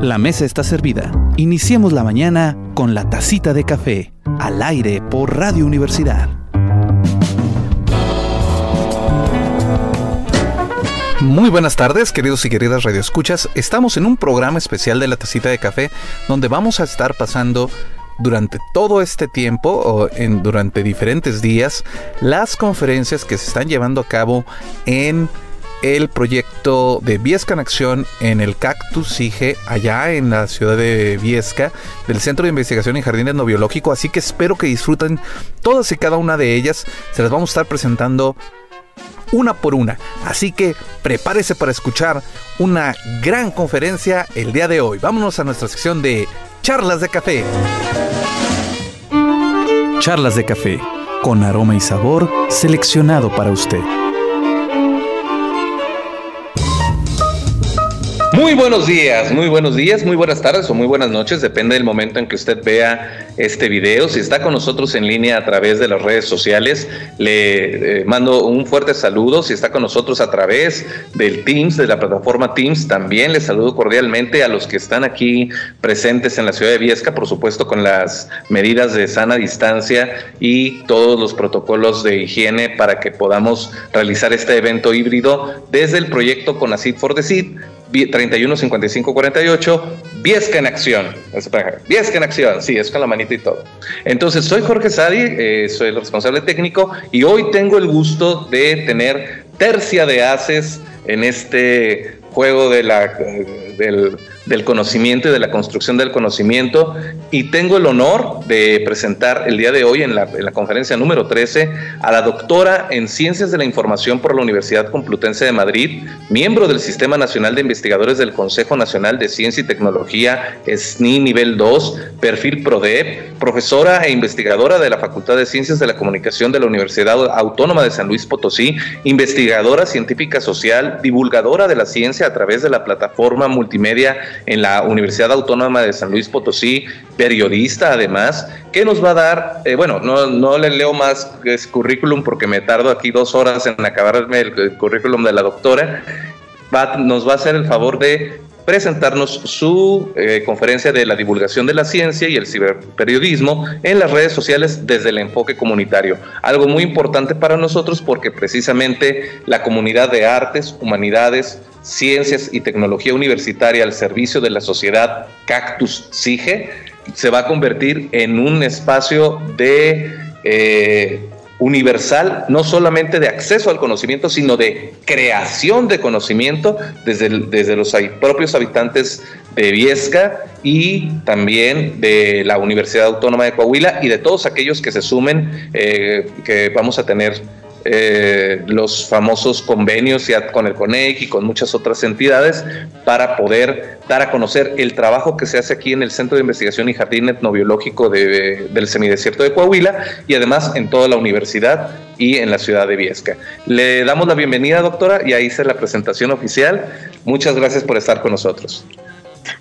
La mesa está servida. Iniciemos la mañana con la tacita de café, al aire por Radio Universidad. Muy buenas tardes, queridos y queridas radioescuchas. Estamos en un programa especial de la tacita de café donde vamos a estar pasando durante todo este tiempo o en, durante diferentes días las conferencias que se están llevando a cabo en el proyecto de Viesca en Acción en el Cactus SIGE, allá en la ciudad de Viesca, del Centro de Investigación en Jardines No Biológico. Así que espero que disfruten todas y cada una de ellas. Se las vamos a estar presentando una por una. Así que prepárese para escuchar una gran conferencia el día de hoy. Vámonos a nuestra sección de charlas de café. Charlas de café, con aroma y sabor seleccionado para usted. Muy buenos días, muy buenos días, muy buenas tardes o muy buenas noches, depende del momento en que usted vea este video. Si está con nosotros en línea a través de las redes sociales, le eh, mando un fuerte saludo. Si está con nosotros a través del Teams, de la plataforma Teams, también le saludo cordialmente a los que están aquí presentes en la ciudad de Viesca, por supuesto con las medidas de sana distancia y todos los protocolos de higiene para que podamos realizar este evento híbrido desde el proyecto Conacid for the Seed 31 55 48, Viesca en acción. Viesca en acción, sí, es con la manita y todo. Entonces, soy Jorge Sadi, eh, soy el responsable técnico y hoy tengo el gusto de tener tercia de haces en este juego de la, del del conocimiento y de la construcción del conocimiento. Y tengo el honor de presentar el día de hoy en la, conferencia número 13 a la doctora en Ciencias de la Información por la Universidad Complutense de Madrid, miembro del Sistema Nacional de Investigadores del Consejo Nacional de Ciencia y Tecnología, SNI nivel 2, perfil PRODEP, profesora e investigadora de la Facultad de Ciencias de la Comunicación de la Universidad Autónoma de San Luis Potosí, investigadora científica social, divulgadora de la ciencia a través de la plataforma multimedia en la Universidad Autónoma de San Luis Potosí, periodista además, que nos va a dar, eh, bueno, no, no le leo más currículum porque me tardo aquí dos horas en acabarme el, currículum de la doctora, va, nos va a hacer el favor de presentarnos su eh, conferencia de la divulgación de la ciencia y el ciberperiodismo en las redes sociales desde el enfoque comunitario. Algo muy importante para nosotros porque precisamente la comunidad de artes, humanidades, ciencias y tecnología universitaria al servicio de la sociedad Cactus SIGE se va a convertir en un espacio de eh, universal, no solamente de acceso al conocimiento, sino de creación de conocimiento desde, desde los propios habitantes de Viesca y también de la Universidad Autónoma de Coahuila y de todos aquellos que se sumen, eh, que vamos a tener eh, los famosos convenios ya con el CONEC y con muchas otras entidades para poder dar a conocer el trabajo que se hace aquí en el Centro de Investigación y Jardín Etnobiológico de, del Semidesierto de Coahuila y además en toda la universidad y en la ciudad de Viesca. Le damos la bienvenida, doctora, y ahí hice la presentación oficial. Muchas gracias por estar con nosotros.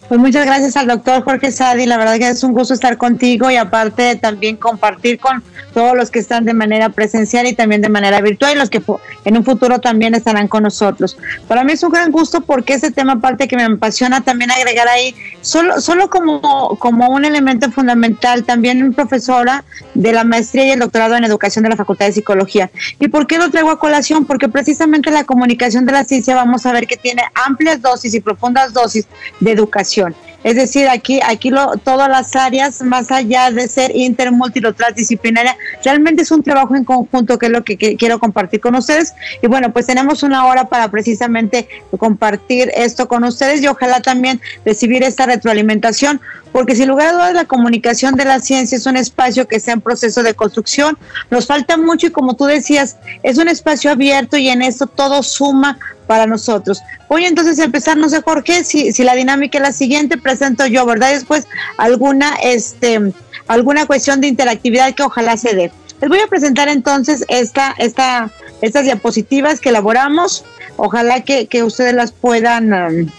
Pues muchas gracias al doctor Jorge Sadi, la verdad que es un gusto estar contigo y aparte también compartir con todos los que están de manera presencial y también de manera virtual y los que en un futuro también estarán con nosotros. Para mí es un gran gusto porque ese tema aparte que me apasiona también agregar ahí, solo, solo como, como un elemento fundamental, también profesora de la maestría y el doctorado en educación de la Facultad de Psicología. ¿Y por qué lo traigo a colación? Porque precisamente la comunicación de la ciencia vamos a ver que tiene amplias dosis y profundas dosis de educación información. Es decir, aquí, aquí lo, todas las áreas, más allá de ser inter, multi transdisciplinaria, realmente es un trabajo en conjunto que es lo que, quiero compartir con ustedes. Y bueno, pues tenemos una hora para precisamente compartir esto con ustedes y ojalá también recibir esta retroalimentación, porque sin lugar a dudas la comunicación de la ciencia es un espacio que está en proceso de construcción. Nos falta mucho y como tú decías, es un espacio abierto y en esto todo suma para nosotros. Voy entonces a empezar, no sé Jorge, si, si la dinámica es la siguiente, presento yo, ¿verdad? Después alguna, este, alguna cuestión de interactividad que ojalá se dé. Les voy a presentar entonces esta, esta, estas diapositivas que elaboramos. Ojalá que, ustedes las puedan, um,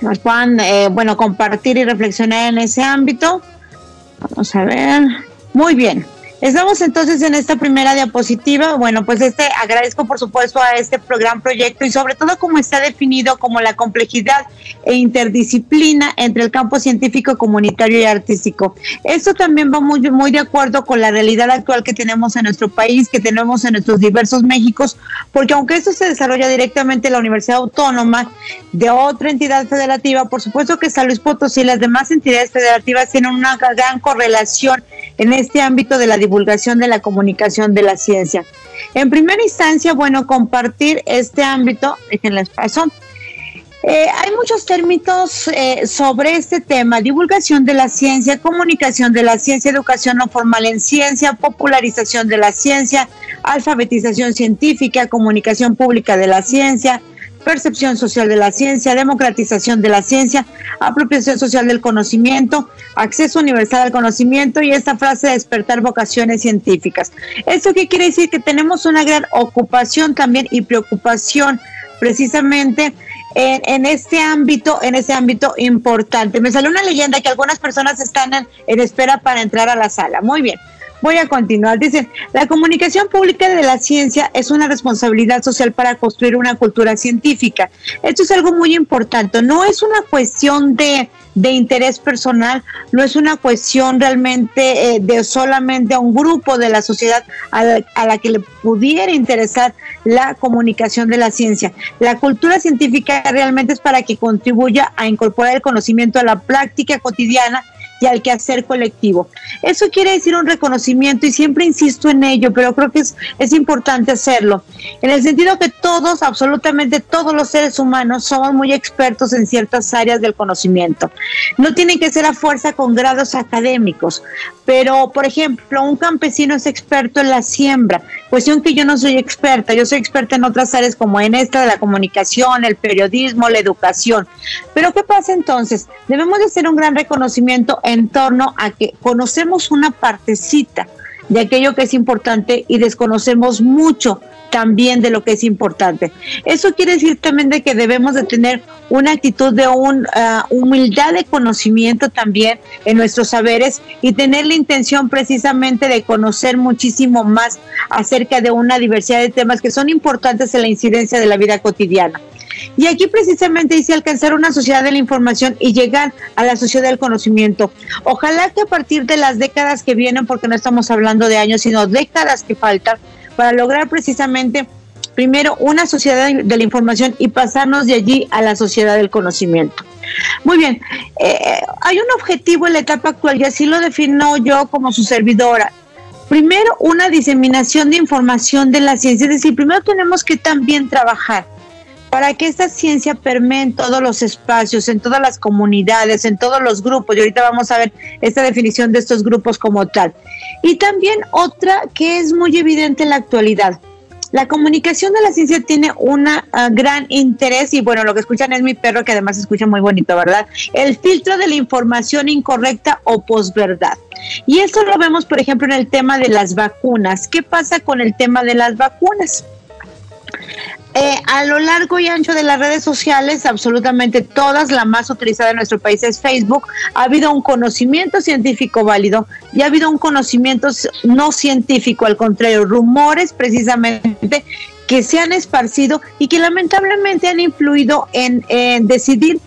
las puedan eh, bueno, compartir y reflexionar en ese ámbito. Vamos a ver. Muy bien. Estamos entonces en esta primera diapositiva. Bueno, pues este agradezco por supuesto a este gran proyecto y sobre todo como está definido como la complejidad e interdisciplina entre el campo científico, comunitario y artístico. Esto también va muy, muy de acuerdo con la realidad actual que tenemos en nuestro país, que tenemos en nuestros diversos Méxicos, porque aunque esto se desarrolla directamente en la Universidad Autónoma de otra entidad federativa, por supuesto que San Luis Potosí y las demás entidades federativas tienen una gran correlación en este ámbito de la divulgación de la comunicación de la ciencia. En primera instancia, bueno, compartir este ámbito, déjenles paso. Eh, hay muchos términos eh, sobre este tema, divulgación de la ciencia, comunicación de la ciencia, educación no formal en ciencia, popularización de la ciencia, alfabetización científica, comunicación pública de la ciencia, percepción social de la ciencia, democratización de la ciencia, apropiación social del conocimiento, acceso universal al conocimiento y esta frase de despertar vocaciones científicas. ¿Esto qué quiere decir? Que tenemos una gran ocupación también y preocupación precisamente en, este ámbito, en ese ámbito importante. Me salió una leyenda que algunas personas están en espera para entrar a la sala. Muy bien. Voy a continuar. Dicen, la comunicación pública de la ciencia es una responsabilidad social para construir una cultura científica. Esto es algo muy importante. No es una cuestión de, interés personal, no es una cuestión realmente eh, de solamente a un grupo de la sociedad a la, a la que le pudiera interesar la comunicación de la ciencia. La cultura científica realmente es para que contribuya a incorporar el conocimiento a la práctica cotidiana y al quehacer colectivo. Eso quiere decir un reconocimiento y siempre insisto en ello, pero creo que es, es importante hacerlo, en el sentido que todos, absolutamente todos los seres humanos somos muy expertos en ciertas áreas del conocimiento. No tienen que ser a fuerza con grados académicos, pero por ejemplo, un campesino es experto en la siembra, cuestión que yo no soy experta, yo soy experta en otras áreas como en esta de la comunicación, el periodismo, la educación. Pero ¿qué pasa entonces? Debemos de hacer un gran reconocimiento en torno a que conocemos una partecita de aquello que es importante y desconocemos mucho también de lo que es importante. Eso quiere decir también de que debemos de tener una actitud de un, ah, humildad de conocimiento también en nuestros saberes y tener la intención precisamente de conocer muchísimo más acerca de una diversidad de temas que son importantes en la incidencia de la vida cotidiana. Y aquí precisamente dice alcanzar una sociedad de la información y llegar a la sociedad del conocimiento. Ojalá que a partir de las décadas que vienen, porque no estamos hablando de años, sino décadas que faltan, para lograr precisamente primero una sociedad de la información y pasarnos de allí a la sociedad del conocimiento. Muy bien, eh, hay un objetivo en la etapa actual y así lo defino yo como su servidora. Primero, una diseminación de información de la ciencia, es decir, primero tenemos que también trabajar para que esta ciencia permee en todos los espacios, en todas las comunidades, en todos los grupos. Y ahorita vamos a ver esta definición de estos grupos como tal. Y también otra que es muy evidente en la actualidad. La comunicación de la ciencia tiene un ah, gran interés y bueno, lo que escuchan es mi perro que además escucha muy bonito, ¿verdad? El filtro de la información incorrecta o posverdad. Y esto lo vemos, por ejemplo, en el tema de las vacunas. ¿Qué pasa con el tema de las vacunas? Eh, a lo largo y ancho de las redes sociales, absolutamente todas, la más utilizada en nuestro país es Facebook, ha habido un conocimiento científico válido y ha habido un conocimiento no científico, al contrario, rumores precisamente que se han esparcido y que lamentablemente han influido en, decidir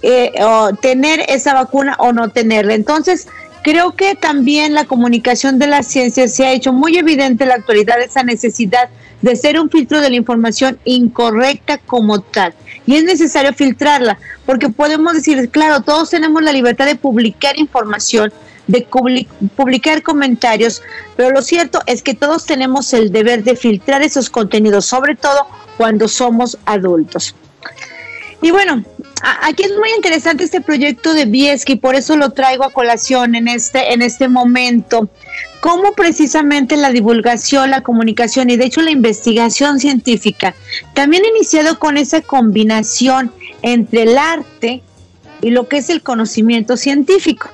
eh, tener esa vacuna o no tenerla. Entonces, creo que también la comunicación de la ciencia se ha hecho muy evidente en la actualidad esa necesidad de ser un filtro de la información incorrecta como tal. Y es necesario filtrarla, porque podemos decir, claro, todos tenemos la libertad de publicar información, de publicar comentarios, pero lo cierto es que todos tenemos el deber de filtrar esos contenidos, sobre todo cuando somos adultos. Y bueno, aquí es muy interesante este proyecto de Bieski, por eso lo traigo a colación en este, en este momento. Cómo precisamente la divulgación, la comunicación y de hecho la investigación científica también iniciado con esa combinación entre el arte y lo que es el conocimiento científico.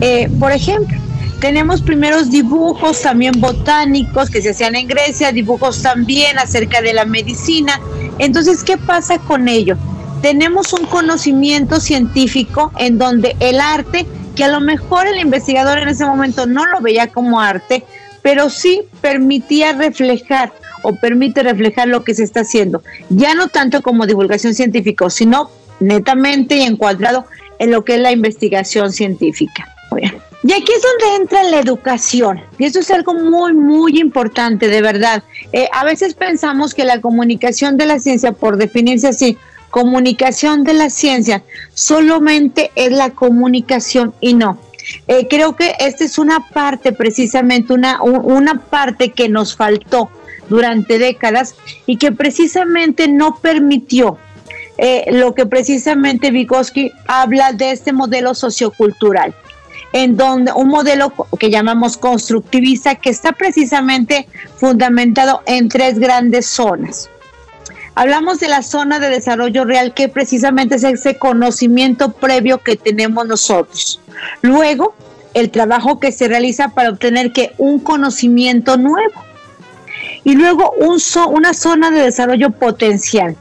Eh, por ejemplo, tenemos primeros dibujos también botánicos que se hacían en Grecia, dibujos también acerca de la medicina. Entonces, ¿qué pasa con ello? Tenemos un conocimiento científico en donde el arte, que a lo mejor el investigador en ese momento no lo veía como arte, pero sí permitía reflejar o permite reflejar lo que se está haciendo, ya no tanto como divulgación científica, sino netamente encuadrado en lo que es la investigación científica. Y aquí es donde entra la educación. Y eso es algo muy, muy importante, de verdad. Eh, a veces pensamos que la comunicación de la ciencia, por definirse así, comunicación de la ciencia, solamente es la comunicación y no. Eh, creo que esta es una parte, precisamente, una, una parte que nos faltó durante décadas y que precisamente no permitió eh, lo que precisamente Vygotsky habla de este modelo sociocultural en donde un modelo que llamamos constructivista que está precisamente fundamentado en tres grandes zonas. Hablamos de la zona de desarrollo real que precisamente es ese conocimiento previo que tenemos nosotros. Luego, el trabajo que se realiza para obtener que un conocimiento nuevo. Y luego un una zona de desarrollo potencial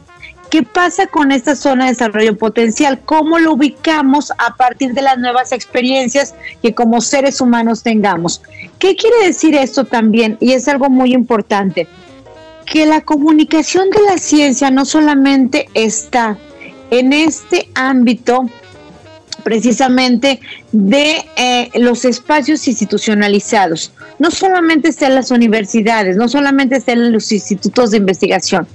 ¿Qué pasa con esta zona de desarrollo potencial? ¿Cómo lo ubicamos a partir de las nuevas experiencias que como seres humanos tengamos? ¿Qué quiere decir esto también? Y es algo muy importante. Que la comunicación de la ciencia no solamente está en este ámbito precisamente de eh, los espacios institucionalizados. No solamente está en las universidades, no solamente está en los institutos de investigación,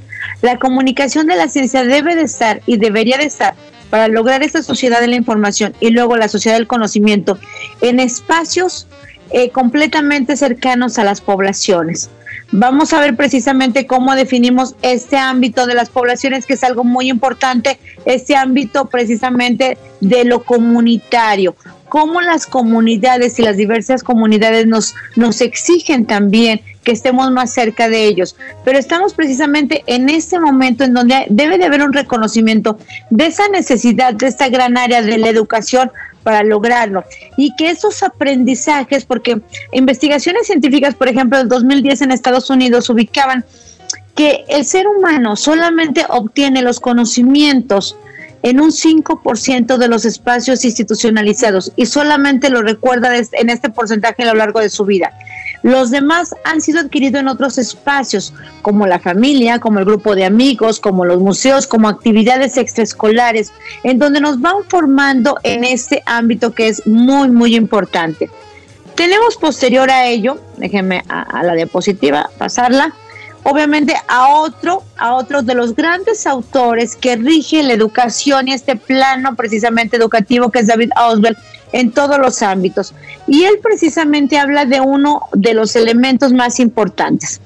la comunicación de la ciencia debe de estar y debería de estar para lograr esta sociedad de la información y luego la sociedad del conocimiento en espacios eh, completamente cercanos a las poblaciones. Vamos a ver precisamente cómo definimos este ámbito de las poblaciones, que es algo muy importante, este ámbito precisamente de lo comunitario cómo las comunidades y las diversas comunidades nos, nos exigen también que estemos más cerca de ellos. Pero estamos precisamente en este momento en donde debe de haber un reconocimiento de esa necesidad, de esta gran área de la educación para lograrlo. Y que esos aprendizajes, porque investigaciones científicas, por ejemplo, en 2010 en Estados Unidos ubicaban que el ser humano solamente obtiene los conocimientos en un 5% de los espacios institucionalizados y solamente lo recuerda en este porcentaje a lo largo de su vida. Los demás han sido adquiridos en otros espacios, como la familia, como el grupo de amigos, como los museos, como actividades extraescolares, en donde nos van formando en este ámbito que es muy, muy importante. Tenemos posterior a ello, déjenme a la diapositiva pasarla, obviamente a otro, a otro de los grandes autores que rige la educación y este plano precisamente educativo que es David Auswell en todos los ámbitos. Y él precisamente habla de uno de los elementos más importantes,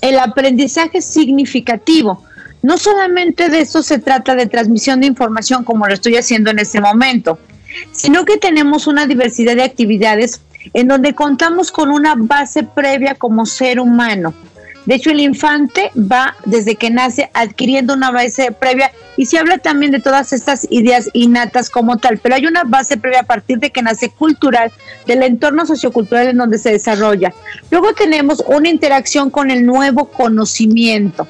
el aprendizaje significativo. No solamente de eso se trata de transmisión de información como lo estoy haciendo en este momento, sino que tenemos una diversidad de actividades en donde contamos con una base previa como ser humano de hecho, el infante va desde que nace adquiriendo una base previa y se habla también de todas estas ideas innatas como tal, pero hay una base previa a partir de que nace cultural, del entorno sociocultural en donde se desarrolla. Luego tenemos una interacción con el nuevo conocimiento.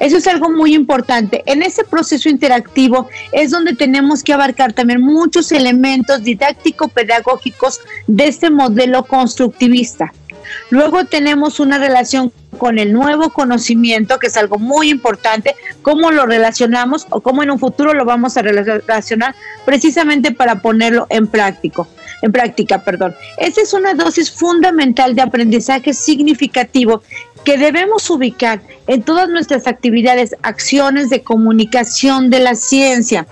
Eso es algo muy importante. En ese proceso interactivo es donde tenemos que abarcar también muchos elementos didáctico-pedagógicos de este modelo constructivista. Luego tenemos una relación con el nuevo conocimiento, que es algo muy importante, cómo lo relacionamos o cómo en un futuro lo vamos a relacionar precisamente para ponerlo en práctico. En práctica, perdón. Esa es una dosis fundamental de aprendizaje significativo que debemos ubicar en todas nuestras actividades, acciones de comunicación de la ciencia.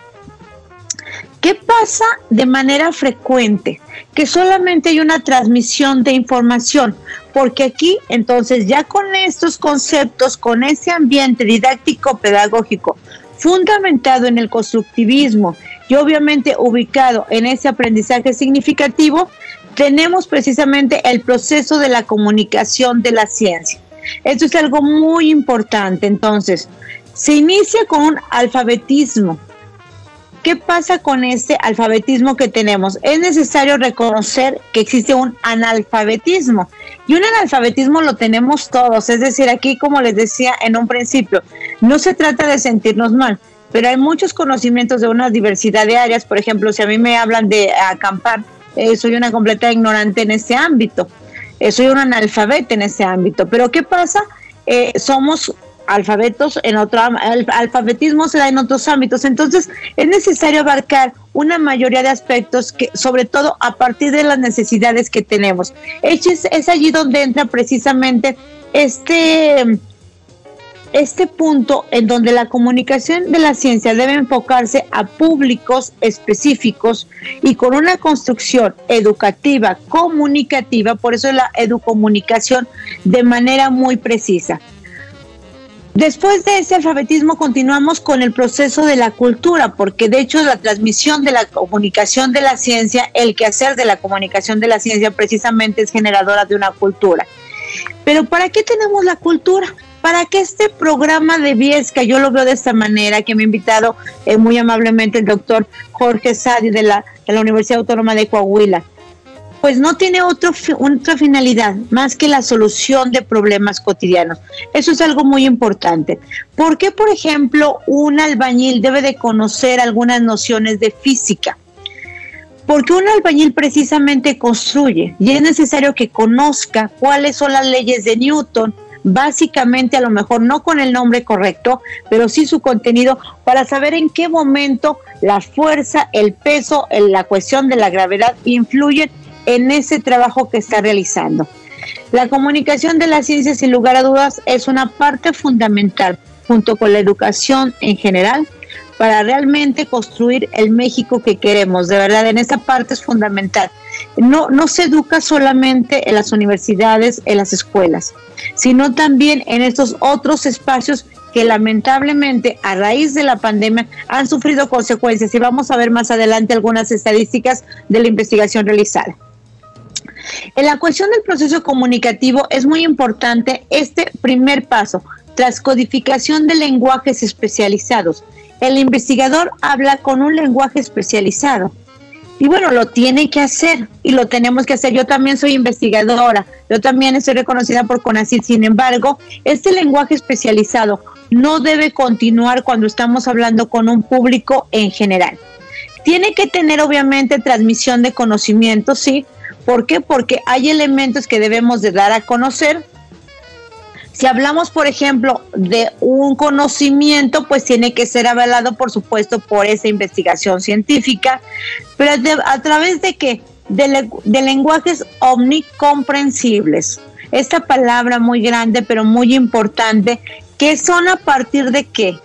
¿Qué pasa de manera frecuente? Que solamente hay una transmisión de información, porque aquí entonces ya con estos conceptos, con ese ambiente didáctico pedagógico fundamentado en el constructivismo y obviamente ubicado en ese aprendizaje significativo, tenemos precisamente el proceso de la comunicación de la ciencia. Esto es algo muy importante. Entonces, se inicia con un alfabetismo, ¿Qué pasa con este alfabetismo que tenemos? Es necesario reconocer que existe un analfabetismo y un analfabetismo lo tenemos todos, es decir, aquí como les decía en un principio, no se trata de sentirnos mal, pero hay muchos conocimientos de una diversidad de áreas, por ejemplo, si a mí me hablan de acampar, eh, soy una completa ignorante en este ámbito. eh, soy un analfabeto en ese ámbito. Pero ¿qué pasa? Eh, somos alfabetos en otro alfabetismo se da en otros ámbitos entonces es necesario abarcar una mayoría de aspectos que sobre todo a partir de las necesidades que tenemos es, es allí donde entra precisamente este este punto en donde la comunicación de la ciencia debe enfocarse a públicos específicos y con una construcción educativa, comunicativa, por eso la educomunicación de manera muy precisa. Después de ese alfabetismo continuamos con el proceso de la cultura, porque de hecho la transmisión de la comunicación de la ciencia, el quehacer de la comunicación de la ciencia precisamente es generadora de una cultura. Pero ¿para qué tenemos la cultura? Para que este programa de Viesca, yo lo veo de esta manera, que me ha invitado eh, muy amablemente el doctor Jorge Sadi de la, de la Universidad Autónoma de Coahuila, pues no tiene otra finalidad más que la solución de problemas cotidianos. Eso es algo muy importante. ¿Por qué, por ejemplo, un albañil debe de conocer algunas nociones de física? Porque un albañil precisamente construye y es necesario que conozca cuáles son las leyes de Newton, básicamente a lo mejor no con el nombre correcto, pero sí su contenido para saber en qué momento la fuerza, el peso, la cuestión de la gravedad influyen en ese trabajo que está realizando. La comunicación de la ciencia, sin lugar a dudas, es una parte fundamental, junto con la educación en general, para realmente construir el México que queremos. De verdad, en esa parte es fundamental. No, no se educa solamente en las universidades, en las escuelas, sino también en estos otros espacios que lamentablemente a raíz de la pandemia han sufrido consecuencias y vamos a ver más adelante algunas estadísticas de la investigación realizada. En la cuestión del proceso comunicativo es muy importante este primer paso, tras codificación de lenguajes especializados. El investigador habla con un lenguaje especializado. Y bueno, lo tiene que hacer y lo tenemos que hacer. Yo también soy investigadora, yo también estoy reconocida por CONACYT. Sin embargo, este lenguaje especializado no debe continuar cuando estamos hablando con un público en general. Tiene que tener obviamente transmisión de conocimiento, sí, ¿Por qué? Porque hay elementos que debemos de dar a conocer. Si hablamos, por ejemplo, de un conocimiento, pues tiene que ser avalado, por supuesto, por esa investigación científica, pero a través de qué? De, de lenguajes omnicomprensibles. Esta palabra muy grande, pero muy importante, que son a partir de qué?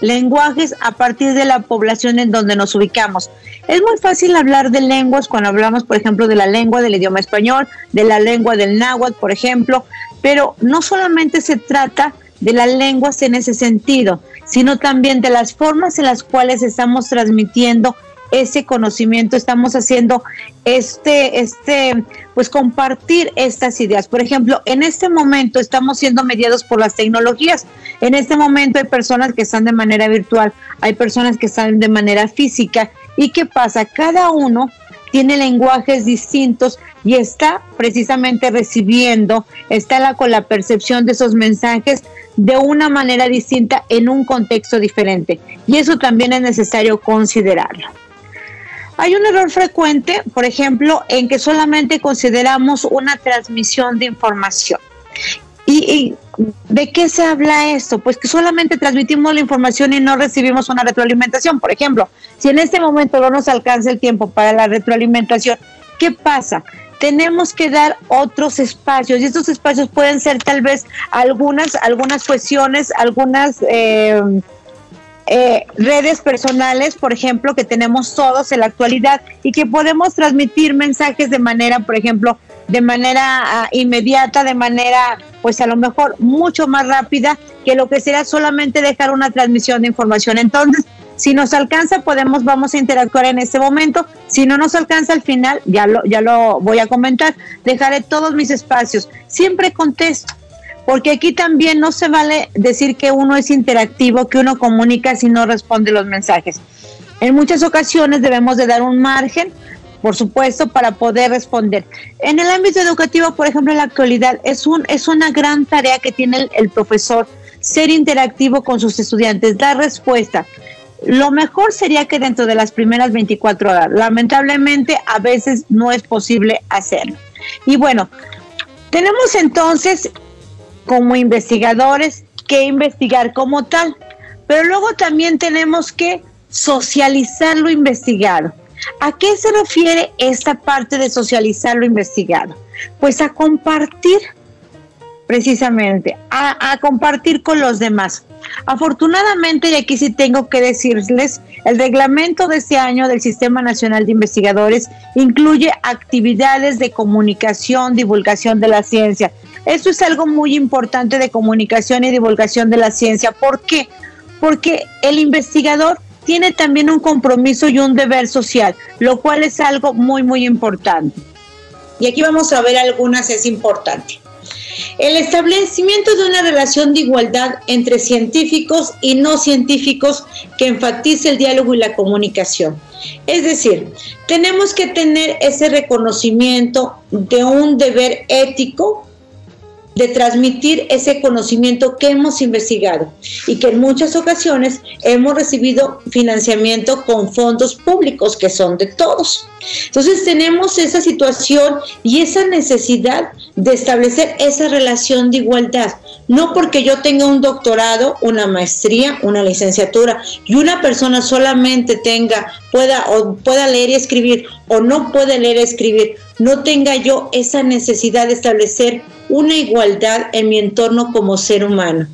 Lenguajes a partir de la población en donde nos ubicamos. Es muy fácil hablar de lenguas cuando hablamos, por ejemplo, de la lengua del idioma español, de la lengua del náhuatl, por ejemplo, pero no solamente se trata de las lenguas en ese sentido, sino también de las formas en las cuales estamos transmitiendo ese conocimiento, estamos haciendo este, este, pues compartir estas ideas. Por ejemplo, en este momento estamos siendo mediados por las tecnologías. En este momento hay personas que están de manera virtual, hay personas que están de manera física. ¿Y qué pasa? Cada uno tiene lenguajes distintos y está precisamente recibiendo, está la, con la percepción de esos mensajes de una manera distinta en un contexto diferente. Y eso también es necesario considerarlo. Hay un error frecuente, por ejemplo, en que solamente consideramos una transmisión de información. ¿Y, de qué se habla esto? Pues que solamente transmitimos la información y no recibimos una retroalimentación. Por ejemplo, si en este momento no nos alcanza el tiempo para la retroalimentación, ¿qué pasa? tenemos que dar otros espacios y estos espacios pueden ser tal vez algunas algunas cuestiones, algunas eh, eh, redes personales, por ejemplo, que tenemos todos en la actualidad y que podemos transmitir mensajes de manera, por ejemplo, de manera ah, inmediata, de manera, pues a lo mejor mucho más rápida que lo que será solamente dejar una transmisión de información. Entonces, si nos alcanza, podemos, vamos a interactuar en este momento. Si no nos alcanza al final, ya lo, ya lo voy a comentar. Dejaré todos mis espacios. Siempre contesto porque aquí también no se vale decir que uno es interactivo, que uno comunica si no responde los mensajes. En muchas ocasiones debemos de dar un margen, por supuesto, para poder responder. En el ámbito educativo, por ejemplo, en la actualidad, es, un, es una gran tarea que tiene el, el profesor, ser interactivo con sus estudiantes, dar respuesta. Lo mejor sería que dentro de las primeras 24 horas, lamentablemente a veces no es posible hacerlo. Y bueno, Tenemos entonces como investigadores que investigar como tal, pero luego también tenemos que socializar lo investigado. ¿A qué se refiere esta parte de socializar lo investigado? Pues a compartir precisamente, a, compartir con los demás. Afortunadamente, y aquí sí tengo que decirles, el reglamento de este año del Sistema Nacional de Investigadores incluye actividades de comunicación, divulgación de la ciencia. Esto es algo muy importante de comunicación y divulgación de la ciencia. ¿Por qué? Porque el investigador tiene también un compromiso y un deber social, lo cual es algo muy, muy importante. Y aquí vamos a ver algunas, es importante. El establecimiento de una relación de igualdad entre científicos y no científicos que enfatice el diálogo y la comunicación. Es decir, tenemos que tener ese reconocimiento de un deber ético de transmitir ese conocimiento que hemos investigado y que en muchas ocasiones hemos recibido financiamiento con fondos públicos que son de todos. Entonces tenemos esa situación y esa necesidad de establecer esa relación de igualdad. No porque yo tenga un doctorado, una maestría, una licenciatura y una persona solamente tenga, pueda o pueda leer y escribir o no puede leer y escribir, no tenga yo esa necesidad de establecer una igualdad en mi entorno como ser humano.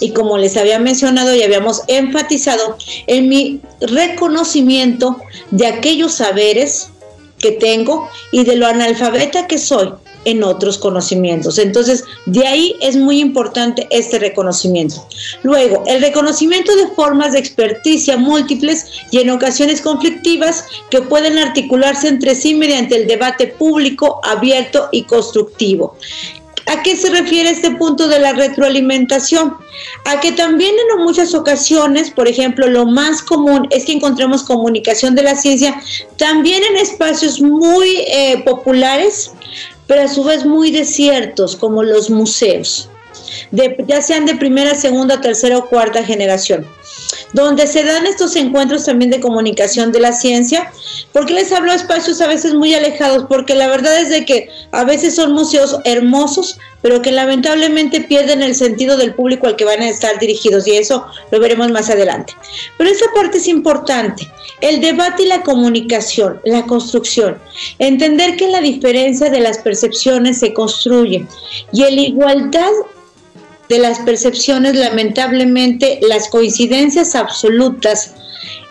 Y como les había mencionado y habíamos enfatizado en mi reconocimiento de aquellos saberes que tengo y de lo analfabeta que soy en otros conocimientos. Entonces, de ahí es muy importante este reconocimiento. Luego, el reconocimiento de formas de experticia múltiples y en ocasiones conflictivas que pueden articularse entre sí mediante el debate público, abierto y constructivo. ¿A qué se refiere este punto de la retroalimentación? A que también en muchas ocasiones, por ejemplo, lo más común es que encontremos comunicación de la ciencia también en espacios muy eh, populares, pero a su vez muy desiertos, como los museos, ya sean de primera, segunda, tercera o cuarta generación donde se dan estos encuentros también de comunicación de la ciencia. porque les hablo de espacios a veces muy alejados? Porque la verdad es de que a veces son museos hermosos, pero que lamentablemente pierden el sentido del público al que van a estar dirigidos y eso lo veremos más adelante. Pero esa parte es importante, el debate y la comunicación, la construcción, entender que la diferencia de las percepciones se construye y la igualdad de las percepciones, lamentablemente, las coincidencias absolutas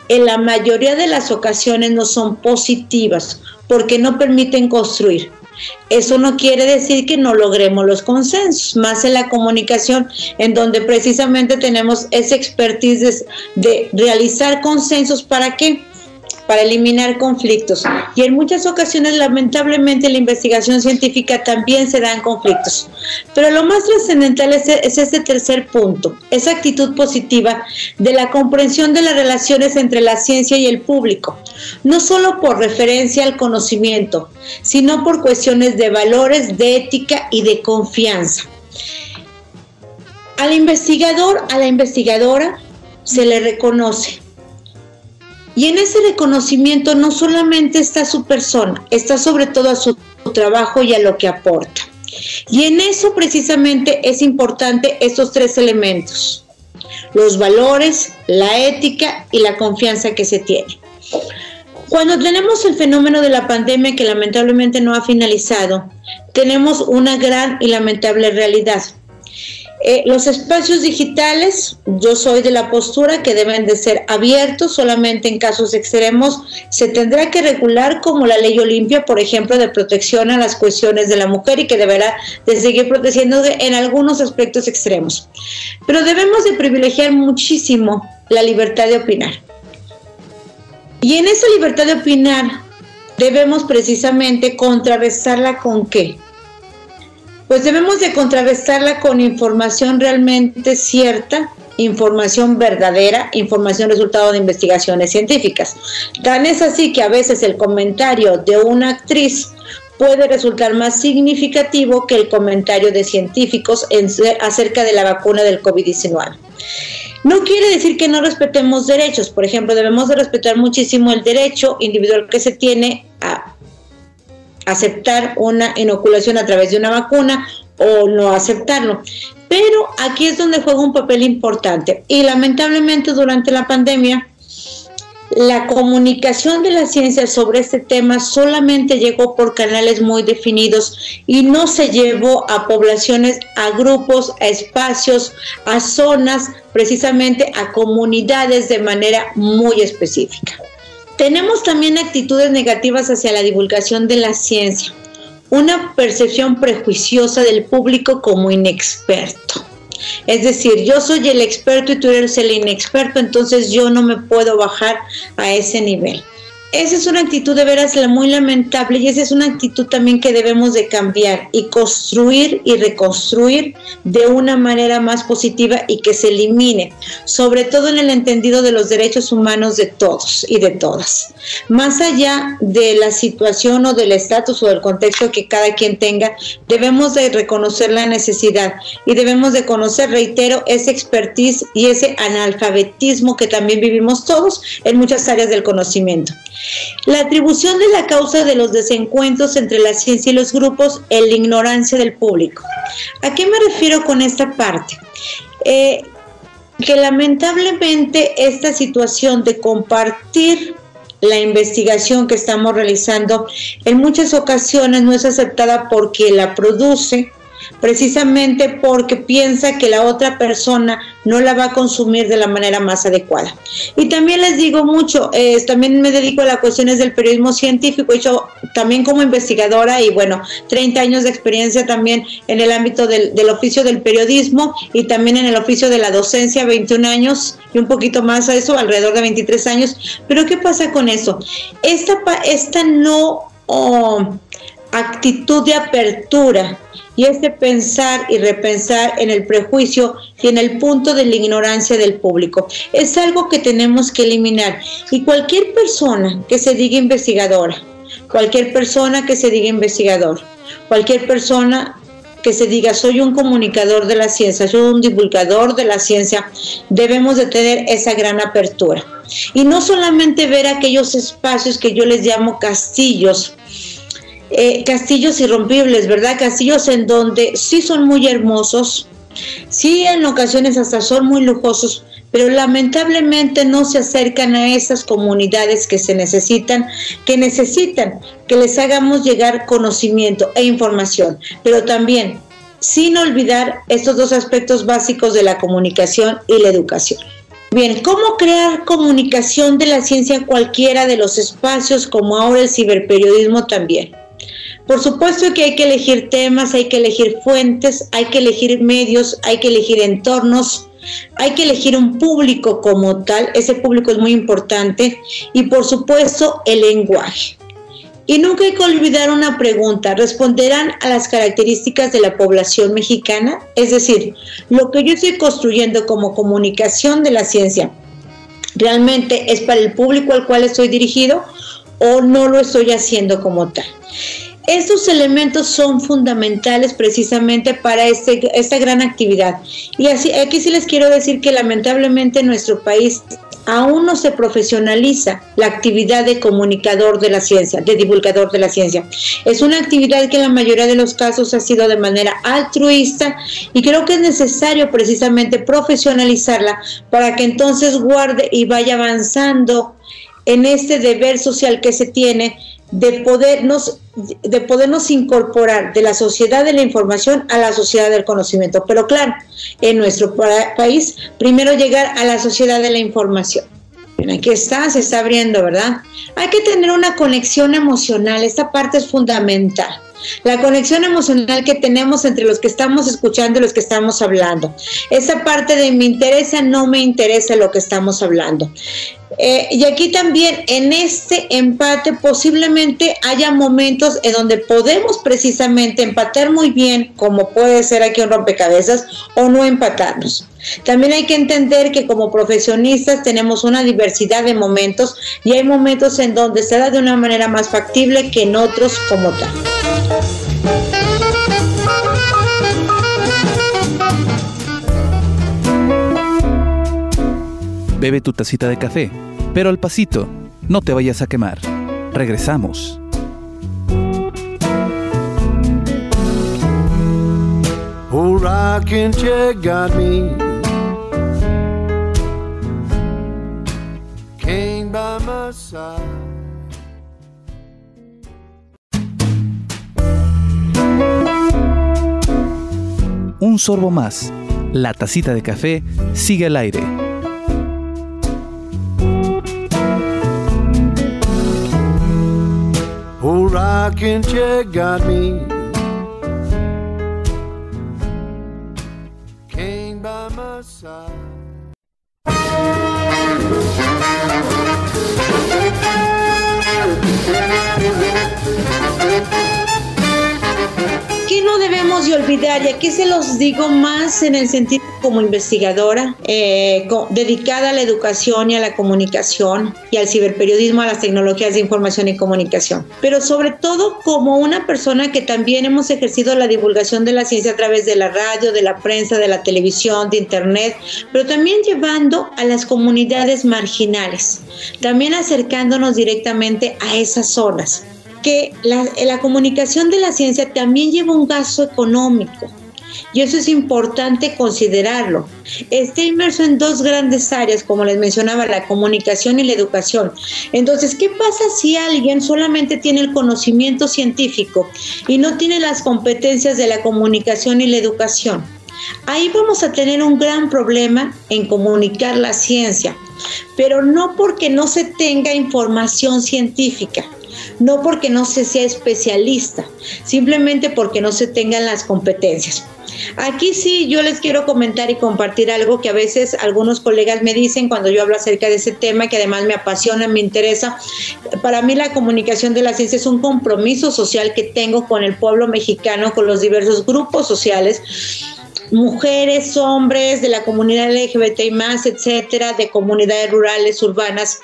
en la mayoría de las ocasiones no son positivas porque no permiten construir. Eso no quiere decir que no logremos los consensos, más en la comunicación, en donde precisamente tenemos esa expertise de, de realizar consensos para qué? Para eliminar conflictos. Y en muchas ocasiones, lamentablemente, la investigación científica también se dan conflictos. Pero lo más trascendental es, es este tercer punto, esa actitud positiva de la comprensión de las relaciones entre la ciencia y el público, no solo por referencia al conocimiento, sino por cuestiones de valores, de ética y de confianza. Al investigador, a la investigadora, se le reconoce y en ese reconocimiento no solamente está su persona, está sobre todo a su trabajo y a lo que aporta. Y en eso precisamente es importante estos tres elementos, los valores, la ética y la confianza que se tiene. Cuando tenemos el fenómeno de la pandemia que lamentablemente no ha finalizado, tenemos una gran y lamentable realidad. Eh, los espacios digitales, yo soy de la postura que deben de ser abiertos, solamente en casos extremos se tendrá que regular como la ley Olimpia, por ejemplo, de protección a las cuestiones de la mujer y que deberá de seguir protegiendo en algunos aspectos extremos. Pero debemos de privilegiar muchísimo la libertad de opinar. Y en esa libertad de opinar debemos precisamente contrarrestarla con qué? Pues debemos de contrarrestarla con información realmente cierta, información verdadera, información resultado de investigaciones científicas. Tan es así que a veces el comentario de una actriz puede resultar más significativo que el comentario de científicos acerca de la vacuna del COVID-19. No quiere decir que no respetemos derechos, por ejemplo, debemos de respetar muchísimo el derecho individual que se tiene aceptar una inoculación a través de una vacuna o no aceptarlo. Pero aquí es donde juega un papel importante y lamentablemente durante la pandemia la comunicación de la ciencia sobre este tema solamente llegó por canales muy definidos y no se llevó a poblaciones, a grupos, a espacios, a zonas, precisamente a comunidades de manera muy específica. Tenemos también actitudes negativas hacia la divulgación de la ciencia, una percepción prejuiciosa del público como inexperto es decir, yo soy el experto y tú eres el inexperto, entonces yo no me puedo bajar a ese nivel. Esa es una actitud de veras muy lamentable y esa es una actitud también que debemos de cambiar y construir y reconstruir de una manera más positiva y que se elimine, sobre todo en el entendido de los derechos humanos de todos y de todas. Más allá de la situación o del estatus o del contexto que cada quien tenga, debemos de reconocer la necesidad y debemos de conocer, reitero, ese expertise y ese analfabetismo que también vivimos todos en muchas áreas del conocimiento. La atribución de la causa de los desencuentros entre la ciencia y los grupos en la ignorancia del público. ¿A qué me refiero con esta parte? Eh, que lamentablemente esta situación de compartir la investigación que estamos realizando en muchas ocasiones no es aceptada porque la produce precisamente porque piensa que la otra persona no la va a consumir de la manera más adecuada. Y también les digo mucho, también me dedico a las cuestiones del periodismo científico, hecho también como investigadora y bueno, 30 años de experiencia también en el ámbito del, oficio del periodismo y también en el oficio de la docencia, 21 años y un poquito más a eso, alrededor de 23 años. Pero ¿qué pasa con eso? Esta, esta no oh, actitud de apertura y este pensar y repensar en el prejuicio y en el punto de la ignorancia del público. Es algo que tenemos que eliminar y cualquier persona que se diga investigadora, cualquier persona que se diga investigador, cualquier persona que se diga soy un comunicador de la ciencia, soy un divulgador de la ciencia, debemos de tener esa gran apertura. Y no solamente ver aquellos espacios que yo les llamo castillos, eh, castillos irrompibles, ¿verdad? Castillos en donde sí son muy hermosos, sí en ocasiones hasta son muy lujosos, pero lamentablemente no se acercan a esas comunidades que se necesitan, que necesitan que les hagamos llegar conocimiento e información, pero también sin olvidar estos dos aspectos básicos de la comunicación y la educación. Bien, ¿cómo crear comunicación de la ciencia en cualquiera de los espacios como ahora el ciberperiodismo también? Por supuesto que hay que elegir temas, hay que elegir fuentes, hay que elegir medios, hay que elegir entornos, hay que elegir un público como tal, ese público es muy importante, y por supuesto el lenguaje. Y nunca hay que olvidar una pregunta, ¿responderán a las características de la población mexicana? Es decir, lo que yo estoy construyendo como comunicación de la ciencia, ¿realmente es para el público al cual estoy dirigido o no lo estoy haciendo como tal? Estos elementos son fundamentales precisamente para este, esta gran actividad. Y así, aquí sí les quiero decir que lamentablemente en nuestro país aún no se profesionaliza la actividad de comunicador de la ciencia, de divulgador de la ciencia. Es una actividad que en la mayoría de los casos ha sido de manera altruista y creo que es necesario precisamente profesionalizarla para que entonces guarde y vaya avanzando en este deber social que se tiene de podernos, de podernos incorporar de la sociedad de la información a la sociedad del conocimiento. Pero claro, en nuestro país, primero llegar a la sociedad de la información. aquí está, se está abriendo, ¿verdad? Hay que tener una conexión emocional, esta parte es fundamental. La conexión emocional que tenemos entre los que estamos escuchando y los que estamos hablando. Esa parte de me interesa, no me interesa lo que estamos hablando. Eh, y aquí también en este empate posiblemente haya momentos en donde podemos precisamente empatar muy bien, como puede ser aquí un rompecabezas, o no empatarnos. También hay que entender que como profesionistas tenemos una diversidad de momentos y hay momentos en donde se da de una manera más factible que en otros como tal. Bebe tu tacita de café, pero al pasito, no te vayas a quemar. Regresamos. Un sorbo más. La tacita de café sigue al aire Chair got me. de olvidar, y aquí se los digo más en el sentido como investigadora, eh, dedicada a la educación y a la comunicación y al ciberperiodismo, a las tecnologías de información y comunicación, pero sobre todo como una persona que también hemos ejercido la divulgación de la ciencia a través de la radio, de la prensa, de la televisión, de internet, pero también llevando a las comunidades marginales, también acercándonos directamente a esas zonas que la, comunicación de la ciencia también lleva un gasto económico. Y eso es importante considerarlo. Está inmerso en dos grandes áreas, como les mencionaba, la comunicación y la educación. Entonces, ¿qué pasa si alguien solamente tiene el conocimiento científico y no tiene las competencias de la comunicación y la educación? Ahí vamos a tener un gran problema en comunicar la ciencia, pero no porque no se tenga información científica, no porque no se sea especialista, simplemente porque no se tengan las competencias. Aquí sí yo les quiero comentar y compartir algo que a veces algunos colegas me dicen cuando yo hablo acerca de ese tema, que además me apasiona, me interesa. Para mí la comunicación de la ciencia es un compromiso social que tengo con el pueblo mexicano, con los diversos grupos sociales mujeres, hombres de la comunidad LGBT y más, etcétera, de comunidades rurales, urbanas.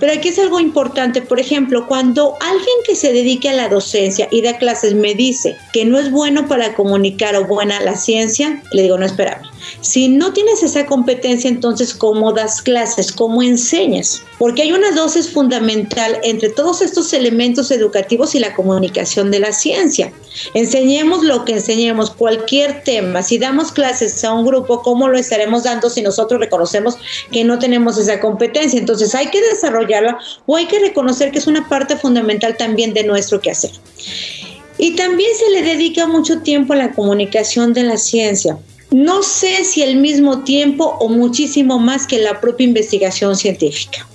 Pero aquí es algo importante, por ejemplo, cuando alguien que se dedique a la docencia y da clases me dice que no es bueno para comunicar o buena la ciencia, le digo, no espera. Si no tienes esa competencia, entonces, ¿cómo das clases? ¿Cómo enseñas? Porque hay una dosis fundamental entre todos estos elementos educativos y la comunicación de la ciencia. Enseñemos lo que enseñemos, cualquier tema. Si damos clases a un grupo, ¿cómo lo estaremos dando si nosotros reconocemos que no tenemos esa competencia? Entonces hay que desarrollarla o hay que reconocer que es una parte fundamental también de nuestro quehacer. Y también se le dedica mucho tiempo a la comunicación de la ciencia. No sé si el mismo tiempo o muchísimo más que la propia investigación científica.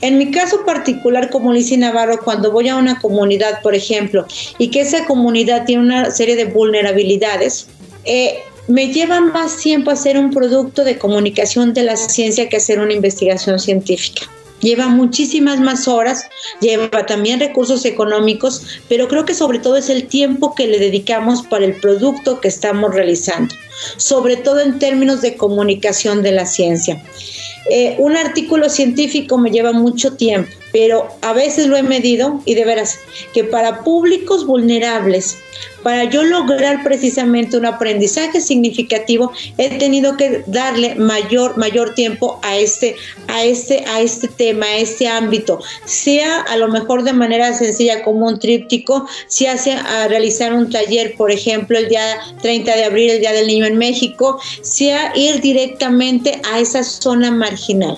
En mi caso particular como Lizzie Navarro, cuando voy a una comunidad, por ejemplo, y que esa comunidad tiene una serie de vulnerabilidades, eh, me lleva más tiempo hacer un producto de comunicación de la ciencia que hacer una investigación científica. Lleva muchísimas más horas, lleva también recursos económicos, pero creo que sobre todo es el tiempo que le dedicamos para el producto que estamos realizando, sobre todo en términos de comunicación de la ciencia. Eh, un artículo científico me lleva mucho tiempo, pero a veces lo he medido y de veras que para públicos vulnerables para yo lograr precisamente un aprendizaje significativo, he tenido que darle mayor, mayor tiempo a este, a este, a este tema, a este ámbito, sea a lo mejor de manera sencilla como un tríptico, si hace a realizar un taller, por ejemplo, el día 30 de abril, el Día del Niño en México, sea ir directamente a esa zona marginal.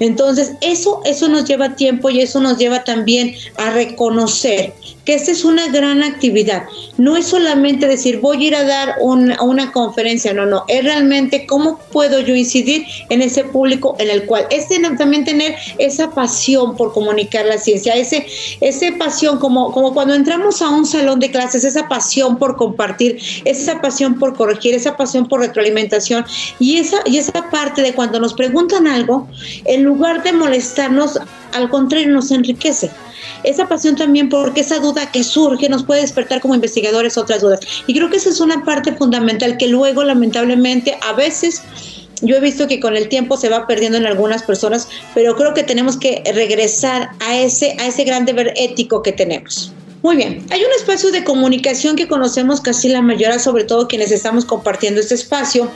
Entonces, eso, eso nos lleva tiempo y eso nos lleva también a reconocer que esta es una gran actividad. No es solamente decir voy a ir a dar una conferencia, no, no, es realmente cómo puedo yo incidir en ese público en el cual es también tener esa pasión por comunicar la ciencia, ese, ese pasión como, como cuando entramos a un salón de clases, esa pasión por compartir, esa pasión por corregir, esa pasión por retroalimentación y esa, y esa parte de cuando nos preguntan algo, en lugar de molestarnos, al contrario, nos enriquece. Esa pasión también porque esa duda que surge nos puede despertar como investigadores otras dudas. Y creo que esa es una parte fundamental que luego, lamentablemente, a veces yo he visto que con el tiempo se va perdiendo en algunas personas, pero creo que tenemos que regresar a ese, a ese gran deber ético que tenemos. Muy bien, hay un espacio de comunicación que conocemos casi la mayoría, sobre todo quienes estamos compartiendo este espacio.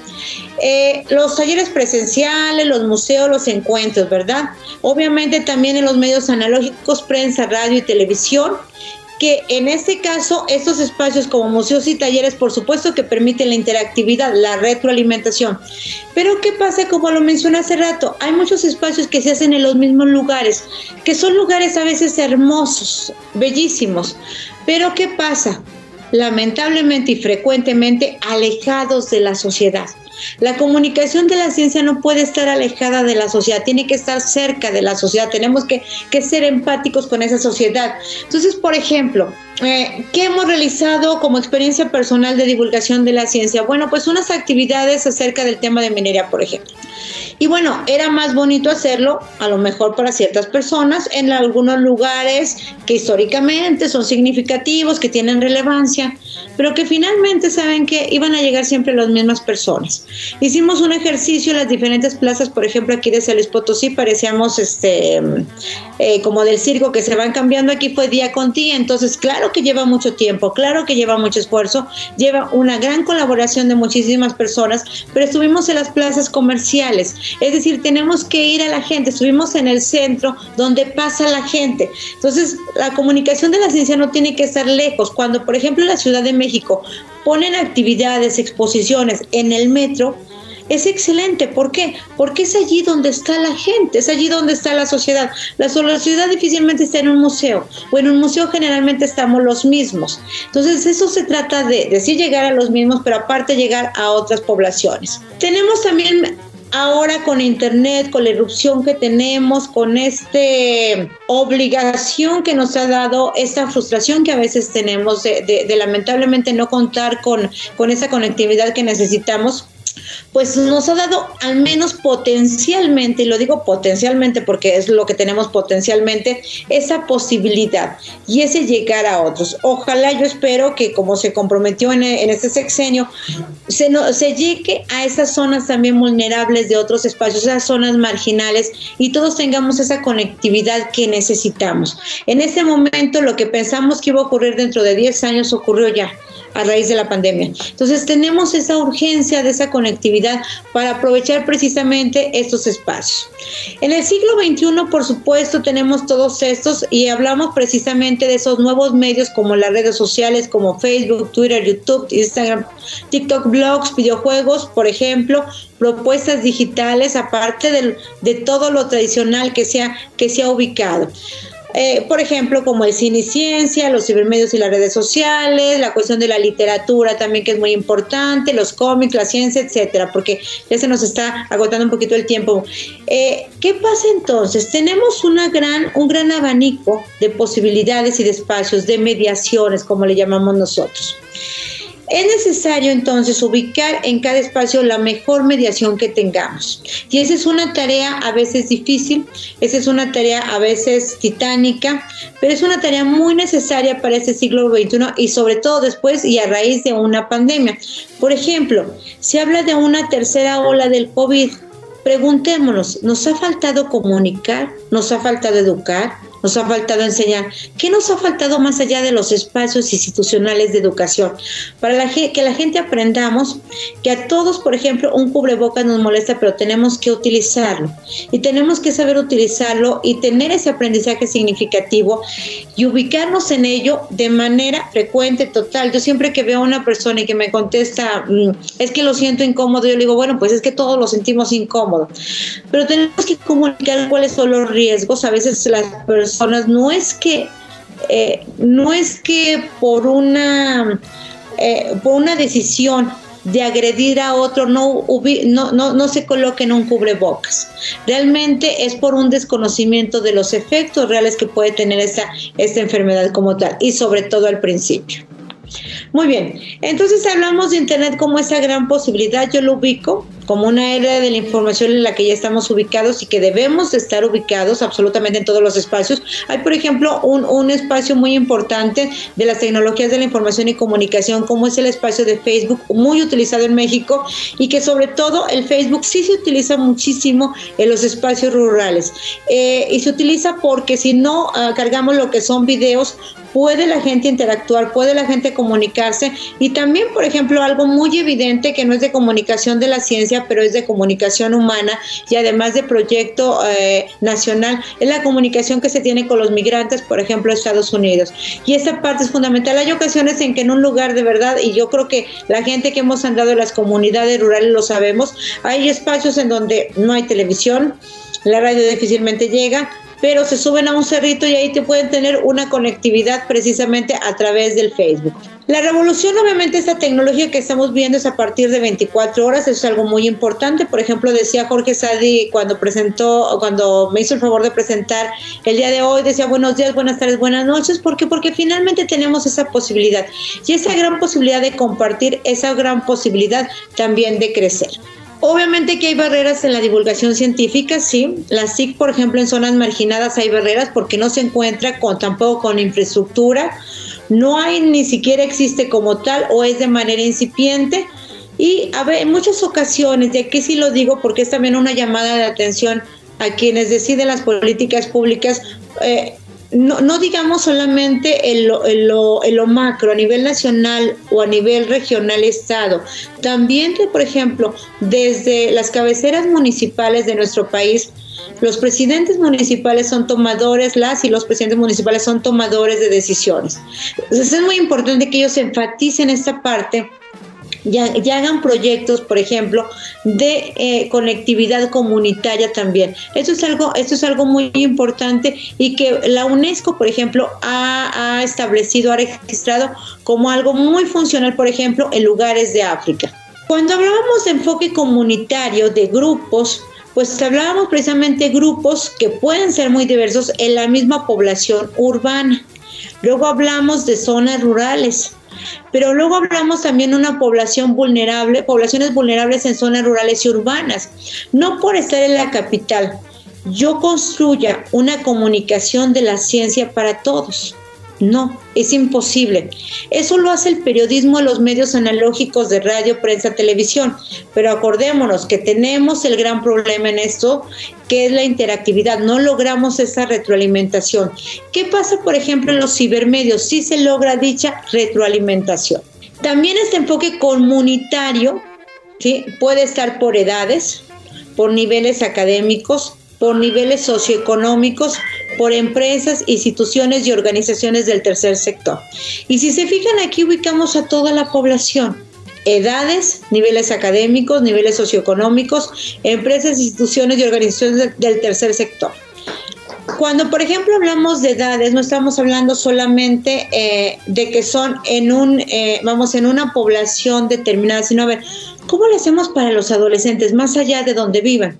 Eh, los talleres presenciales, los museos, los encuentros, ¿verdad? Obviamente también en los medios analógicos, prensa, radio y televisión que en este caso estos espacios como museos y talleres por supuesto que permiten la interactividad, la retroalimentación. Pero ¿qué pasa? Como lo mencioné hace rato, hay muchos espacios que se hacen en los mismos lugares, que son lugares a veces hermosos, bellísimos. Pero ¿qué pasa? Lamentablemente y frecuentemente alejados de la sociedad. La comunicación de la ciencia no puede estar alejada de la sociedad, tiene que estar cerca de la sociedad, tenemos que, ser empáticos con esa sociedad. Entonces, por ejemplo, eh, ¿qué hemos realizado como experiencia personal de divulgación de la ciencia? Bueno, pues unas actividades acerca del tema de minería, por ejemplo. Y bueno, era más bonito hacerlo, a lo mejor para ciertas personas, en algunos lugares que históricamente son significativos, que tienen relevancia, pero que finalmente saben que iban a llegar siempre las mismas personas. Hicimos un ejercicio en las diferentes plazas, por ejemplo, aquí de San Potosí, parecíamos este, eh, como del circo que se van cambiando, aquí fue día con día, entonces claro que lleva mucho tiempo, claro que lleva mucho esfuerzo, lleva una gran colaboración de muchísimas personas, pero estuvimos en las plazas comerciales, es decir, tenemos que ir a la gente, estuvimos en el centro donde pasa la gente. Entonces, la comunicación de la ciencia no tiene que estar lejos. Cuando, por ejemplo, la Ciudad de México ponen actividades, exposiciones en el metro, es excelente. ¿Por qué? Porque es allí donde está la gente, es allí donde está la sociedad. La sociedad difícilmente está en un museo, o en un museo generalmente estamos los mismos. Entonces, eso se trata de, de sí llegar a los mismos, pero aparte llegar a otras poblaciones. Tenemos también ahora con internet, con la erupción que tenemos, con esta obligación que nos ha dado, esta frustración que a veces tenemos de, lamentablemente no contar con, con esa conectividad que necesitamos, pues nos ha dado al menos potencialmente, y lo digo potencialmente porque es lo que tenemos potencialmente, esa posibilidad y ese llegar a otros. Ojalá yo espero que como se comprometió en, este sexenio, se, llegue a esas zonas también vulnerables de otros espacios, esas zonas marginales y todos tengamos esa conectividad que necesitamos. En este momento lo que pensamos que iba a ocurrir dentro de 10 años ocurrió ya a raíz de la pandemia. Entonces tenemos esa urgencia de esa conectividad para aprovechar precisamente estos espacios. En el siglo XXI, por supuesto, tenemos todos estos y hablamos precisamente de esos nuevos medios como las redes sociales, como Facebook, Twitter, YouTube, Instagram, TikTok, blogs, videojuegos, por ejemplo, propuestas digitales, aparte de, de todo lo tradicional que sea, que se ha ubicado. Eh, por ejemplo, como el cine y ciencia, los cibermedios y las redes sociales, la cuestión de la literatura también que es muy importante, los cómics, la ciencia, etcétera, porque ya se nos está agotando un poquito el tiempo. Eh, ¿Qué pasa entonces? Tenemos una gran, un gran abanico de posibilidades y de espacios, de mediaciones, como le llamamos nosotros. Es necesario entonces ubicar en cada espacio la mejor mediación que tengamos. Y esa es una tarea a veces difícil, esa es una tarea a veces titánica, pero es una tarea muy necesaria para este siglo XXI y sobre todo después y a raíz de una pandemia. Por ejemplo, se habla de una tercera ola del COVID. Preguntémonos, ¿nos ha faltado comunicar? ¿Nos ha faltado educar? Nos ha faltado enseñar. ¿Qué nos ha faltado más allá de los espacios institucionales de educación? Para la, que la gente aprendamos que a todos, por ejemplo, un cubrebocas nos molesta, pero tenemos que utilizarlo. Y tenemos que saber utilizarlo y tener ese aprendizaje significativo y ubicarnos en ello de manera frecuente, total. Yo siempre que veo a una persona y que me contesta, mm, es que lo siento incómodo, yo le digo, bueno, pues es que todos lo sentimos incómodo. Pero tenemos que comunicar cuáles son los riesgos. A veces las personas no es que eh, no es que por una eh, por una decisión de agredir a otro no, no, no, no se coloquen un cubrebocas. Realmente es por un desconocimiento de los efectos reales que puede tener esta, esta enfermedad como tal y sobre todo al principio. Muy bien, entonces hablamos de Internet como esa gran posibilidad, yo lo ubico como una era de la información en la que ya estamos ubicados y que debemos estar ubicados absolutamente en todos los espacios. Hay, por ejemplo, un, un espacio muy importante de las tecnologías de la información y comunicación, como es el espacio de Facebook, muy utilizado en México y que sobre todo el Facebook sí se utiliza muchísimo en los espacios rurales. Eh, y se utiliza porque si no ah, cargamos lo que son videos, puede la gente interactuar, puede la gente comunicar comunicarse y también, por ejemplo, algo muy evidente que no es de comunicación de la ciencia, pero es de comunicación humana y además de proyecto eh, nacional, es la comunicación que se tiene con los migrantes, por ejemplo, Estados Unidos. Y esta parte es fundamental. Hay ocasiones en que en un lugar de verdad, y yo creo que la gente que hemos andado en las comunidades rurales lo sabemos, hay espacios en donde no hay televisión, la radio difícilmente llega, pero se suben a un cerrito y ahí te pueden tener una conectividad precisamente a través del Facebook. La revolución, obviamente, esta tecnología que estamos viendo es a partir de 24 horas, eso es algo muy importante. Por ejemplo, decía Jorge Sadi cuando presentó, cuando me hizo el favor de presentar el día de hoy, decía buenos días, buenas tardes, buenas noches. ¿Por qué? Porque finalmente tenemos esa posibilidad y esa gran posibilidad de compartir, esa gran posibilidad también de crecer. Obviamente que hay barreras en la divulgación científica, sí. La SIC, por ejemplo, en zonas marginadas hay barreras porque no se encuentra con tampoco con infraestructura, no hay ni siquiera existe como tal o es de manera incipiente. Y a ver, en muchas ocasiones, y aquí sí lo digo porque es también una llamada de atención a quienes deciden las políticas públicas, eh, no, digamos solamente en lo, lo, macro, a nivel nacional o a nivel regional estado, también que, por ejemplo, desde las cabeceras municipales de nuestro país, los presidentes municipales son tomadores, las y los presidentes municipales son tomadores de decisiones. Es muy importante que ellos enfaticen esta parte ya, hagan proyectos, por ejemplo, de eh, conectividad comunitaria también. Esto es algo, esto es algo muy importante y que la UNESCO, por ejemplo, ha, ha establecido, ha registrado como algo muy funcional, por ejemplo, en lugares de África. Cuando hablábamos de enfoque comunitario, de grupos, pues hablábamos precisamente de grupos que pueden ser muy diversos en la misma población urbana. Luego hablamos de zonas rurales, pero luego hablamos también de una población vulnerable, poblaciones vulnerables en zonas rurales y urbanas. No por estar en la capital, yo construya una comunicación de la ciencia para todos. No, es imposible. Eso lo hace el periodismo de los medios analógicos de radio, prensa, televisión. Pero acordémonos que tenemos el gran problema en esto, que es la interactividad. No logramos esa retroalimentación. ¿Qué pasa, por ejemplo, en los cibermedios? Sí se logra dicha retroalimentación. También este enfoque comunitario ¿sí? puede estar por edades, por niveles académicos, por niveles socioeconómicos, por empresas, instituciones y organizaciones del tercer sector. Y si se fijan aquí ubicamos a toda la población, edades, niveles académicos, niveles socioeconómicos, empresas, instituciones y organizaciones del tercer sector. Cuando, por ejemplo, hablamos de edades, no estamos hablando solamente eh, de que son en un, eh, vamos, en una población determinada, sino a ver, ¿cómo le hacemos para los adolescentes, más allá de donde vivan?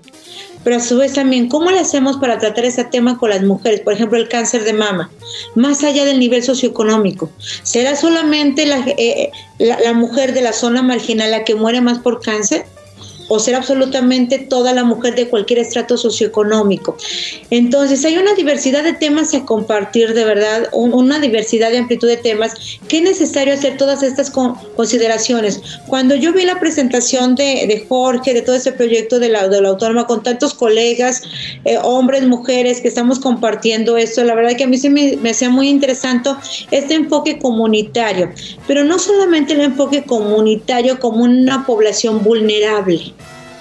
Pero a su vez también, ¿cómo le hacemos para tratar ese tema con las mujeres? Por ejemplo, el cáncer de mama, más allá del nivel socioeconómico. ¿Será solamente la, eh, la, la mujer de la zona marginal la que muere más por cáncer? O ser absolutamente toda la mujer de cualquier estrato socioeconómico. Entonces hay una diversidad de temas a compartir, de verdad, una diversidad de amplitud de temas que es necesario hacer todas estas consideraciones. Cuando yo vi la presentación de, Jorge, de todo este proyecto de la, de la autónoma, con tantos colegas, eh, hombres, mujeres, que estamos compartiendo esto, la verdad que a mí se me, me hacía muy interesante este enfoque comunitario, pero no solamente el enfoque comunitario como una población vulnerable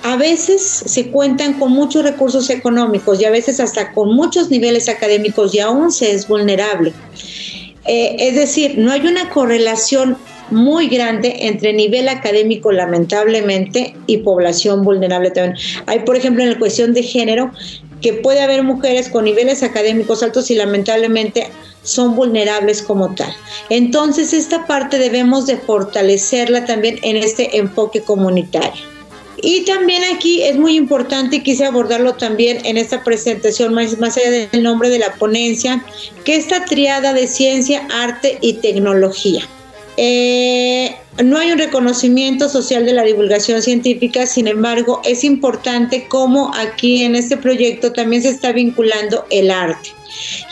a veces se cuentan con muchos recursos económicos y a veces hasta con muchos niveles académicos y aún se es vulnerable. Eh, es decir, no hay una correlación muy grande entre nivel académico, lamentablemente, y población vulnerable también. Hay, por ejemplo, en la cuestión de género, que puede haber mujeres con niveles académicos altos y lamentablemente son vulnerables como tal. Entonces, esta parte debemos de fortalecerla también en este enfoque comunitario. Y también aquí es muy importante, quise abordarlo también en esta presentación, más, más allá del nombre de la ponencia, que esta triada de ciencia, arte y tecnología. Eh, no hay un reconocimiento social de la divulgación científica, sin embargo, es importante cómo aquí en este proyecto también se está vinculando el arte.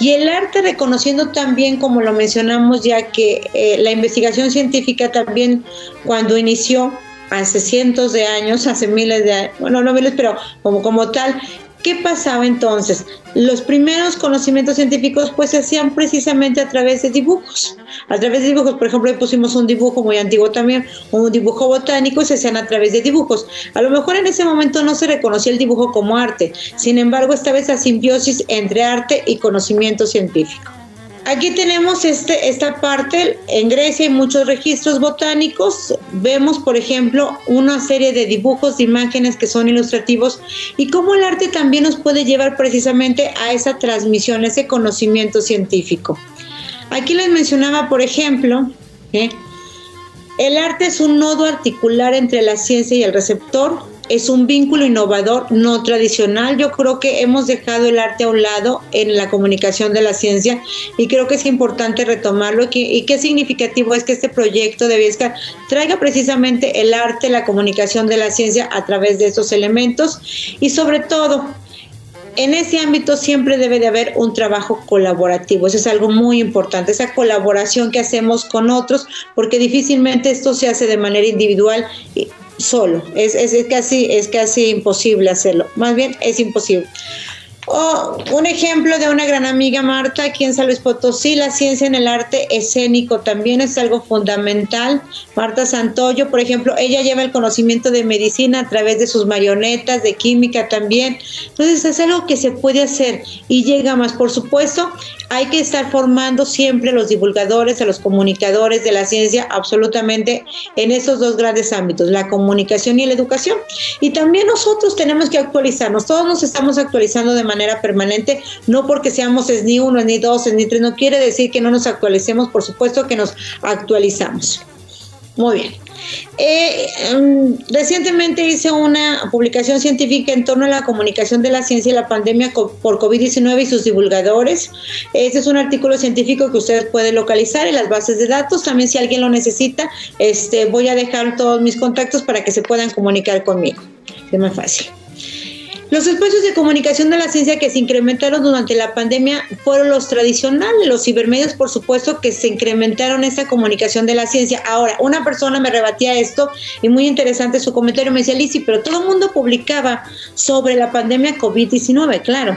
Y el arte reconociendo también, como lo mencionamos ya, que eh, la investigación científica también cuando inició hace cientos de años, hace miles de años, bueno, no miles, pero como, como tal, ¿Qué pasaba entonces? Los primeros conocimientos científicos pues se hacían precisamente a través de dibujos. A través de dibujos, por ejemplo, pusimos un dibujo muy antiguo también, un dibujo botánico se hacían a través de dibujos. A lo mejor en ese momento no se reconocía el dibujo como arte, sin embargo, esta vez la simbiosis entre arte y conocimiento científico. Aquí tenemos este, esta parte, en Grecia hay muchos registros botánicos, vemos por ejemplo una serie de dibujos, de imágenes que son ilustrativos y cómo el arte también nos puede llevar precisamente a esa transmisión, ese conocimiento científico. Aquí les mencionaba por ejemplo, que el arte es un nodo articular entre la ciencia y el receptor, es un vínculo innovador, no tradicional. Yo creo que hemos dejado el arte a un lado en la comunicación de la ciencia y creo que es importante retomarlo. Y, qué significativo es que este proyecto de Viesca traiga precisamente el arte, la comunicación de la ciencia a través de estos elementos y sobre todo en ese ámbito siempre debe de haber un trabajo colaborativo. Eso es algo muy importante, esa colaboración que hacemos con otros, porque difícilmente esto se hace de manera individual solo. Es, es, casi, es casi imposible hacerlo. Más bien es imposible. Oh, un ejemplo de una gran amiga, Marta, aquí en San Luis Potosí, la ciencia en el arte escénico también es algo fundamental. Marta Santoyo, por ejemplo, ella lleva el conocimiento de medicina a través de sus marionetas, de química también. Entonces es algo que se puede hacer y llega más. Por supuesto, hay que estar formando siempre a los divulgadores, a los comunicadores de la ciencia, absolutamente en esos dos grandes ámbitos, la comunicación y la educación. Y también nosotros tenemos que actualizarnos, todos nos estamos actualizando de manera permanente, no porque seamos ni uno, ni dos, ni tres, no quiere decir que no nos actualicemos, por supuesto que nos actualizamos. Muy bien. Eh, em, recientemente hice una publicación científica en torno a la comunicación de la ciencia y la pandemia por COVID-19 y sus divulgadores. Este es un artículo científico que ustedes pueden localizar en las bases de datos. También si alguien lo necesita, este, voy a dejar todos mis contactos para que se puedan comunicar conmigo. Es más fácil. Los espacios de comunicación de la ciencia que se incrementaron durante la pandemia fueron los tradicionales, los cibermedios, por supuesto, que se incrementaron esa comunicación de la ciencia. Ahora, una persona me rebatía esto y muy interesante su comentario, me decía, Lisi, pero todo el mundo publicaba sobre la pandemia COVID-19, claro.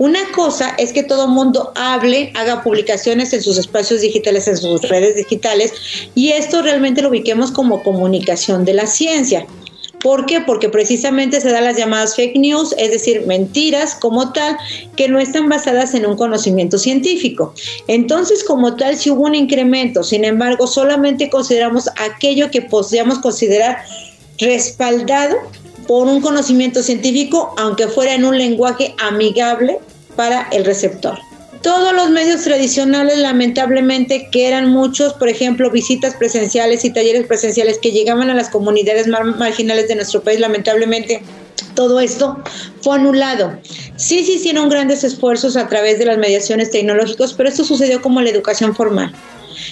Una cosa es que todo mundo hable, haga publicaciones en sus espacios digitales, en sus redes digitales, y esto realmente lo ubiquemos como comunicación de la ciencia. ¿Por qué? Porque precisamente se dan las llamadas fake news, es decir, mentiras como tal, que no están basadas en un conocimiento científico. Entonces, como tal, si hubo un incremento, sin embargo, solamente consideramos aquello que podríamos considerar respaldado por un conocimiento científico, aunque fuera en un lenguaje amigable para el receptor todos los medios tradicionales, lamentablemente, que eran muchos, por ejemplo, visitas presenciales y talleres presenciales que llegaban a las comunidades marginales de nuestro país, lamentablemente, todo esto fue anulado. Sí se hicieron grandes esfuerzos a través de las mediaciones tecnológicas, pero esto sucedió como la educación formal.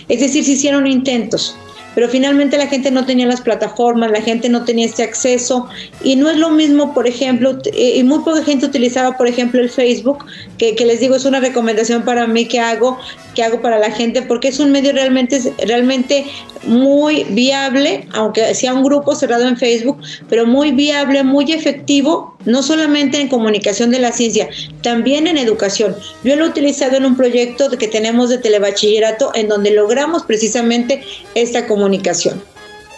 Es decir, se hicieron intentos pero finalmente la gente no tenía las plataformas, la gente no tenía este acceso. Y no es lo mismo, por ejemplo, y muy poca gente utilizaba, por ejemplo, el Facebook, que, les digo es una recomendación para mí que hago, que hago para la gente, porque es un medio realmente, realmente muy viable, aunque sea un grupo cerrado en Facebook, pero muy viable, muy efectivo, no solamente en comunicación de la ciencia, también en educación. Yo lo he utilizado en un proyecto que tenemos de telebachillerato en donde logramos precisamente esta comunicación.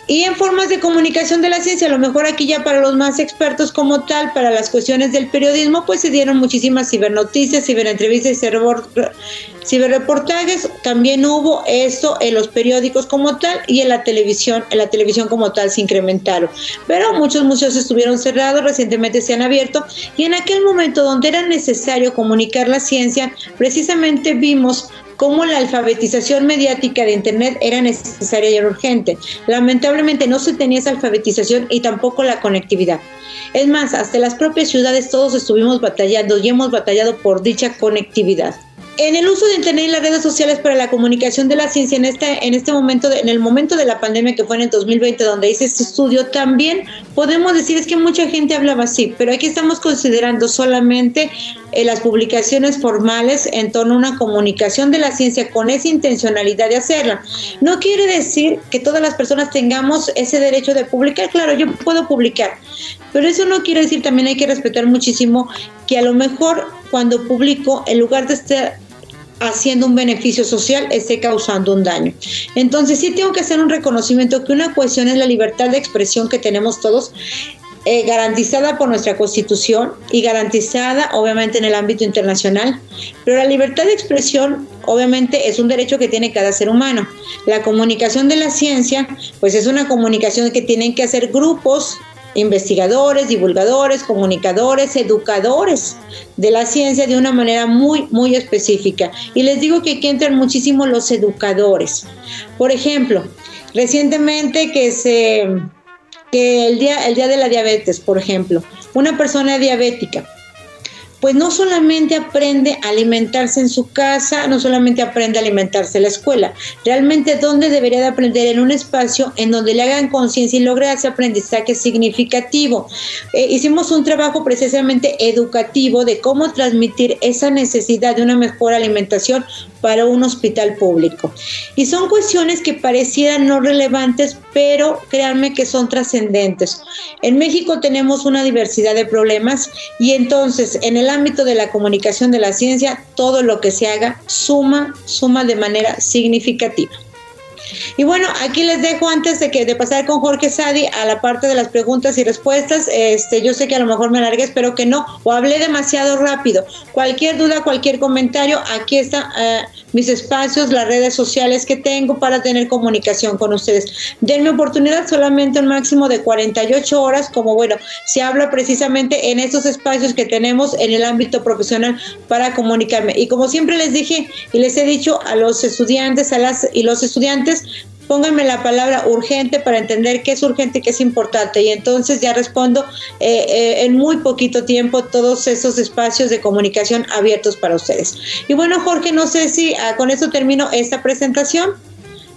Y en formas de comunicación de la ciencia, a lo mejor aquí ya para los más expertos como tal, para las cuestiones del periodismo, pues se dieron muchísimas cibernoticias, ciberentrevistas y ciberreportajes. También hubo eso en los periódicos como tal y en la televisión, en la televisión como tal se incrementaron. Pero muchos museos estuvieron cerrados, recientemente se han abierto y en aquel momento donde era necesario comunicar la ciencia, precisamente vimos cómo la alfabetización mediática de Internet era necesaria y urgente. Lamentablemente no se tenía esa alfabetización y tampoco la conectividad. Es más, hasta las propias ciudades todos estuvimos batallando y hemos batallado por dicha conectividad. En el uso de Internet y las redes sociales para la comunicación de la ciencia en este, en este momento, en el momento de la pandemia que fue en el 2020, donde hice este estudio, también podemos decir es que mucha gente hablaba así, pero aquí estamos considerando solamente en las publicaciones formales en torno a una comunicación de la ciencia con esa intencionalidad de hacerla. No quiere decir que todas las personas tengamos ese derecho de publicar, claro, yo puedo publicar, pero eso no quiere decir también hay que respetar muchísimo que a lo mejor cuando publico, en lugar de estar haciendo un beneficio social esté causando un daño. Entonces sí tengo que hacer un reconocimiento que una cuestión es la libertad de expresión que tenemos todos eh, garantizada por nuestra constitución y garantizada obviamente en el ámbito internacional, pero la libertad de expresión obviamente es un derecho que tiene cada ser humano. La comunicación de la ciencia pues es una comunicación que tienen que hacer grupos investigadores, divulgadores, comunicadores, educadores de la ciencia de una manera muy, muy específica. Y les digo que aquí entran muchísimo los educadores. Por ejemplo, recientemente que se que el día, el día de la diabetes, por ejemplo, una persona diabética pues no solamente aprende a alimentarse en su casa, no solamente aprende a alimentarse en la escuela, realmente dónde debería de aprender en un espacio en donde le hagan conciencia y logre ese aprendizaje significativo. Eh, hicimos un trabajo precisamente educativo de cómo transmitir esa necesidad de una mejor alimentación para un hospital público. Y son cuestiones que parecieran no relevantes, pero créanme que son trascendentes. En México tenemos una diversidad de problemas y entonces en el ámbito de la comunicación de la ciencia, todo lo que se haga suma, suma de manera significativa. Y bueno, aquí les dejo antes de que de pasar con Jorge Sadi a la parte de las preguntas y respuestas. Este, yo sé que a lo mejor me alargué, espero que no, o hablé demasiado rápido. Cualquier duda, cualquier comentario, aquí está. Eh, mis espacios, las redes sociales que tengo para tener comunicación con ustedes. Denme oportunidad solamente un máximo de 48 horas, como bueno, se habla precisamente en estos espacios que tenemos en el ámbito profesional para comunicarme. Y como siempre les dije y les he dicho a los estudiantes a las, y los estudiantes, pónganme la palabra urgente para entender qué es urgente y qué es importante. Y entonces ya respondo eh, eh, en muy poquito tiempo todos esos espacios de comunicación abiertos para ustedes. Y bueno, Jorge, no sé si ah, con eso termino esta presentación.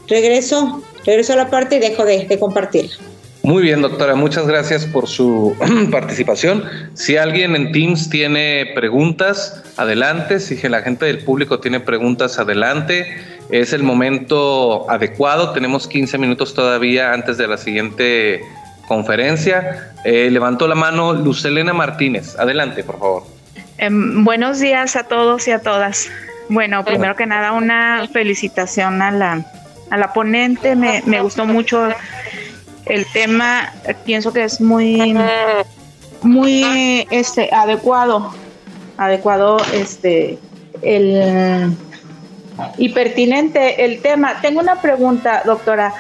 Regreso, regreso a la parte y dejo de, de compartirla. Muy bien, doctora, muchas gracias por su participación. Si alguien en Teams tiene preguntas, adelante. Si la gente del público tiene preguntas, adelante. Es el momento adecuado. Tenemos 15 minutos todavía antes de la siguiente conferencia. Eh, levantó la mano Lucelena Martínez. Adelante, por favor. Em, buenos días a todos y a todas. Bueno, primero que nada, una felicitación a la, a la ponente. Me, me gustó mucho el tema pienso que es muy muy este adecuado adecuado este el y pertinente el tema. Tengo una pregunta doctora.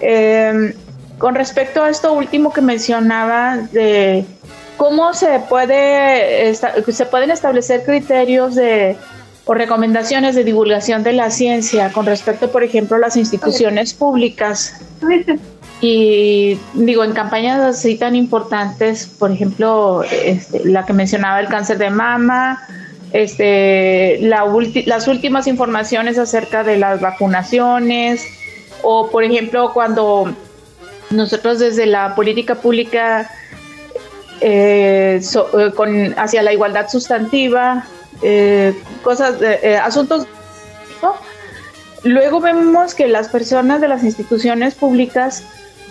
Em, con respecto a esto último que mencionaba de cómo se puede se pueden establecer criterios de o recomendaciones de divulgación de la ciencia con respecto por ejemplo a las instituciones públicas y digo, en campañas así tan importantes, por ejemplo, este, la que mencionaba el cáncer de mama, este, las últimas informaciones acerca de las vacunaciones, o por ejemplo, cuando nosotros desde la política pública eh, eh, con, hacia la igualdad sustantiva, eh, cosas, asuntos luego vemos que las personas de las instituciones públicas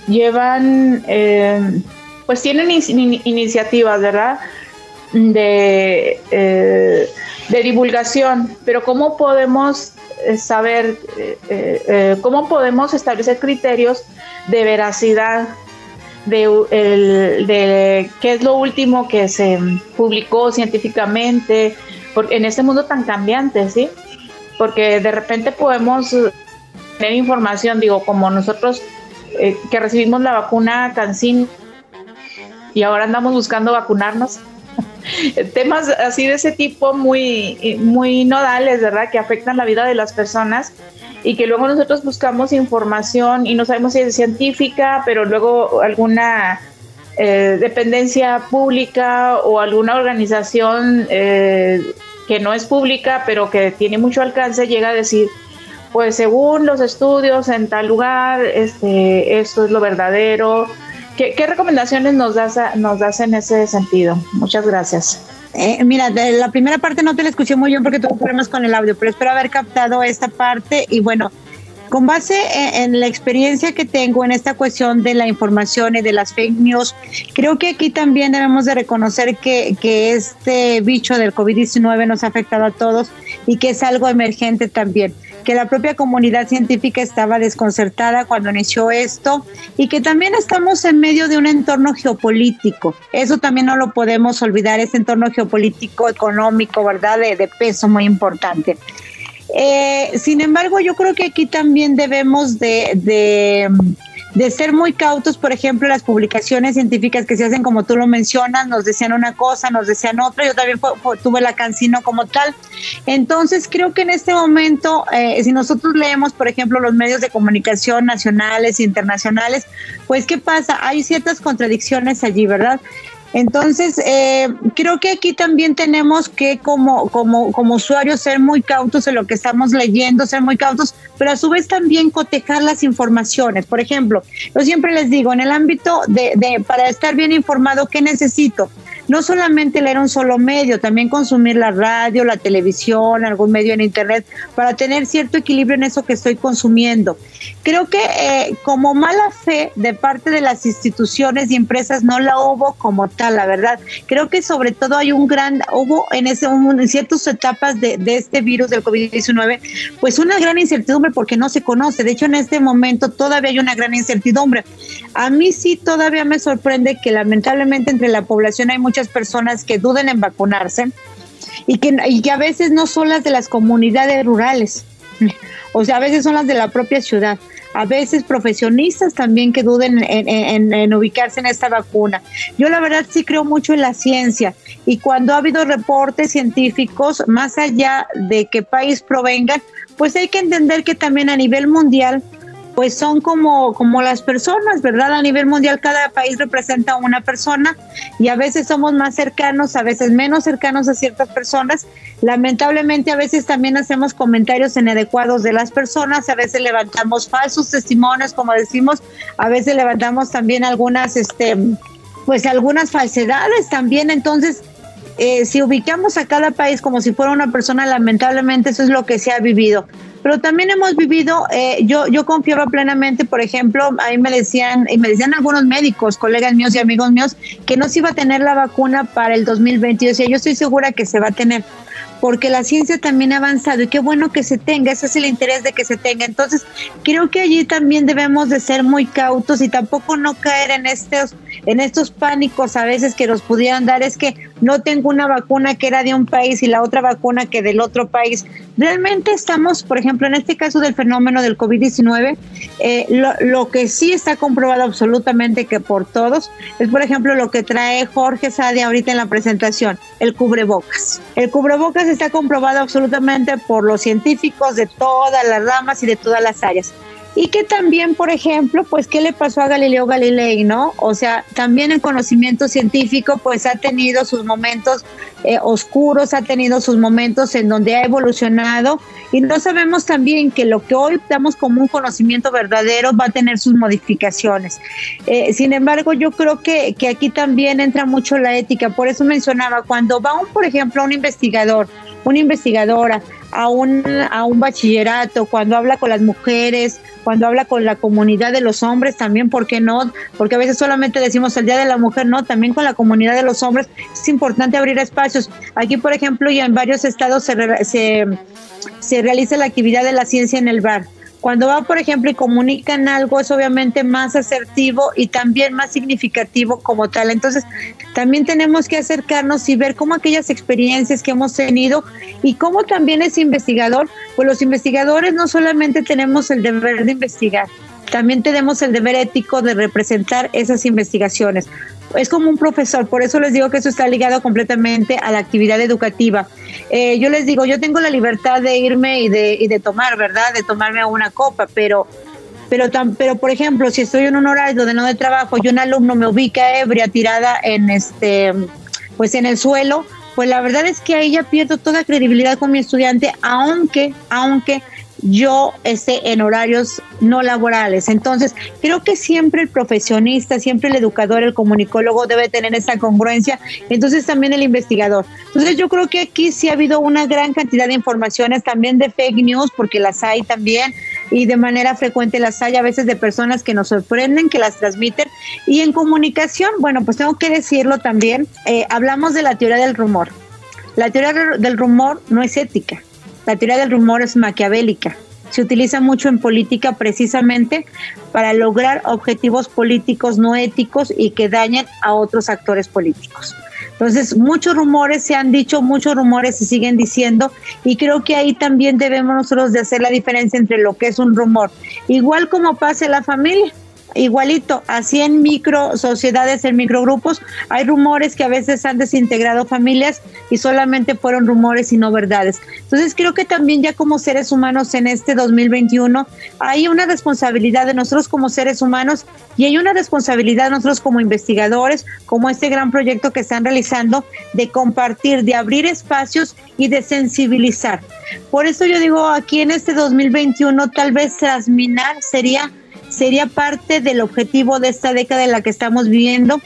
llevan, eh, pues tienen iniciativas, ¿verdad? De, eh, de divulgación, pero ¿cómo podemos eh, saber, cómo podemos establecer criterios de veracidad de, de, qué es lo último que se publicó científicamente porque en este mundo tan cambiante, ¿sí? Porque de repente podemos tener información, digo, como nosotros eh, que recibimos la vacuna CanSIN y ahora andamos buscando vacunarnos. Temas así de ese tipo muy, muy nodales, ¿verdad? Que afectan la vida de las personas y que luego nosotros buscamos información y no sabemos si es científica, pero luego alguna eh, dependencia pública o alguna organización eh, que no es pública, pero que tiene mucho alcance, llega a decir, pues según los estudios en tal lugar, este, esto es lo verdadero. ¿Qué, recomendaciones nos das, nos das en ese sentido? Muchas gracias. Eh, mira, de la primera parte no te la escuché muy bien porque tuve problemas con el audio, pero espero haber captado esta parte y bueno, con base en, la experiencia que tengo en esta cuestión de la información y de las fake news, creo que aquí también debemos de reconocer que, que este bicho del COVID-19 nos ha afectado a todos y que es algo emergente también que la propia comunidad científica estaba desconcertada cuando inició esto y que también estamos en medio de un entorno geopolítico. Eso también no lo podemos olvidar, ese entorno geopolítico, económico, ¿verdad? De, peso muy importante. Eh, sin embargo, yo creo que aquí también debemos de, de, ser muy cautos, por ejemplo, las publicaciones científicas que se hacen, como tú lo mencionas, nos decían una cosa, nos decían otra, yo también tuve la cancino como tal. Entonces, creo que en este momento, eh, si nosotros leemos, por ejemplo, los medios de comunicación nacionales e internacionales, pues, ¿qué pasa? Hay ciertas contradicciones allí, ¿verdad? Entonces, eh, creo que aquí también tenemos que como, como, como usuarios ser muy cautos en lo que estamos leyendo, ser muy cautos, pero a su vez también cotejar las informaciones. Por ejemplo, yo siempre les digo, en el ámbito de, de para estar bien informado, ¿qué necesito? no solamente leer un solo medio, también consumir la radio, la televisión, algún medio en internet, para tener cierto equilibrio en eso que estoy consumiendo. Creo que eh, como mala fe de parte de las instituciones y empresas no la hubo como tal, la verdad. Creo que sobre todo hay un gran, hubo en, ese, en ciertas etapas de, este virus del COVID-19, pues una gran incertidumbre porque no se conoce. De hecho, en este momento todavía hay una gran incertidumbre. A mí sí todavía me sorprende que lamentablemente entre la población hay muchas personas que duden en vacunarse y que, y que a veces no son las de las comunidades rurales, o sea, a veces son las de la propia ciudad a veces profesionistas también que duden en, ubicarse en esta vacuna. Yo la verdad sí creo mucho en la ciencia y cuando ha habido reportes científicos, más allá de qué país provengan, pues hay que entender que también a nivel mundial pues son como, como las personas, ¿verdad? A nivel mundial cada país representa una persona y a veces somos más cercanos, a veces menos cercanos a ciertas personas. Lamentablemente a veces también hacemos comentarios inadecuados de las personas, a veces levantamos falsos testimonios, como decimos, a veces levantamos también algunas, este, pues algunas falsedades también. Entonces, eh, si ubicamos a cada país como si fuera una persona, lamentablemente eso es lo que se ha vivido pero también hemos vivido, eh, yo, yo confiaba plenamente, por ejemplo, ahí me decían, y me decían algunos médicos, colegas míos y amigos míos, que no se iba a tener la vacuna para el 2020. Yo decía, yo estoy segura que se va a tener porque la ciencia también ha avanzado y qué bueno que se tenga, ese es el interés de que se tenga. Entonces, creo que allí también debemos de ser muy cautos y tampoco no caer en estos en estos pánicos a veces que nos pudieran dar es que no tengo una vacuna que era de un país y la otra vacuna que del otro país. Realmente estamos, por ejemplo, en este caso del fenómeno del COVID-19, eh, lo, lo, que sí está comprobado absolutamente que por todos es, por ejemplo, lo que trae Jorge Sade ahorita en la presentación, el cubrebocas. El cubrebocas está comprobado absolutamente por los científicos de todas las ramas y de todas las áreas y que también, por ejemplo, pues, ¿qué le pasó a Galileo Galilei, no? O sea, también el conocimiento científico, pues, ha tenido sus momentos eh, oscuros, ha tenido sus momentos en donde ha evolucionado y no sabemos también que lo que hoy damos como un conocimiento verdadero va a tener sus modificaciones. Eh, sin embargo, yo creo que, que aquí también entra mucho la ética, por eso mencionaba, cuando va un, por ejemplo, un investigador, una investigadora a un, a un bachillerato, cuando habla con las mujeres, cuando habla con la comunidad de los hombres, también, ¿por qué no? Porque a veces solamente decimos el Día de la Mujer, no, también con la comunidad de los hombres es importante abrir espacios. Aquí, por ejemplo, y en varios estados se, se, se realiza la actividad de la ciencia en el bar. Cuando va, por ejemplo, y comunican algo, es obviamente más asertivo y también más significativo como tal. Entonces, también tenemos que acercarnos y ver cómo aquellas experiencias que hemos tenido y cómo también es investigador, pues los investigadores no solamente tenemos el deber de investigar, también tenemos el deber ético de representar esas investigaciones es como un profesor, por eso les digo que eso está ligado completamente a la actividad educativa. Eh, yo les digo, yo tengo la libertad de irme y de, y de tomar, ¿verdad? De tomarme una copa, pero pero, tan, pero por ejemplo, si estoy en un horario donde no de trabajo y un alumno me ubica ebria tirada en este, pues en el suelo, pues la verdad es que ahí ya pierdo toda credibilidad con mi estudiante, aunque, aunque yo esté en horarios no laborales. Entonces, creo que siempre el profesionista, siempre el educador, el comunicólogo debe tener esa congruencia. Entonces, también el investigador. Entonces, yo creo que aquí sí ha habido una gran cantidad de informaciones, también de fake news, porque las hay también y de manera frecuente las hay a veces de personas que nos sorprenden, que las transmiten. Y en comunicación, bueno, pues tengo que decirlo también, eh, hablamos de la teoría del rumor. La teoría del rumor no es ética, la teoría del rumor es maquiavélica. Se utiliza mucho en política precisamente para lograr objetivos políticos no éticos y que dañen a otros actores políticos. Entonces, muchos rumores se han dicho, muchos rumores se siguen diciendo y creo que ahí también debemos nosotros de hacer la diferencia entre lo que es un rumor, igual como pasa en la familia igualito, así en micro sociedades, en microgrupos, hay rumores que a veces han desintegrado familias y solamente fueron rumores y no verdades. Entonces creo que también ya como seres humanos en este 2021 hay una responsabilidad de nosotros como seres humanos y hay una responsabilidad de nosotros como investigadores, como este gran proyecto que están realizando de compartir, de abrir espacios y de sensibilizar. Por eso yo digo, aquí en este 2021 tal vez trasminar sería sería parte del objetivo de esta década en la que estamos viviendo,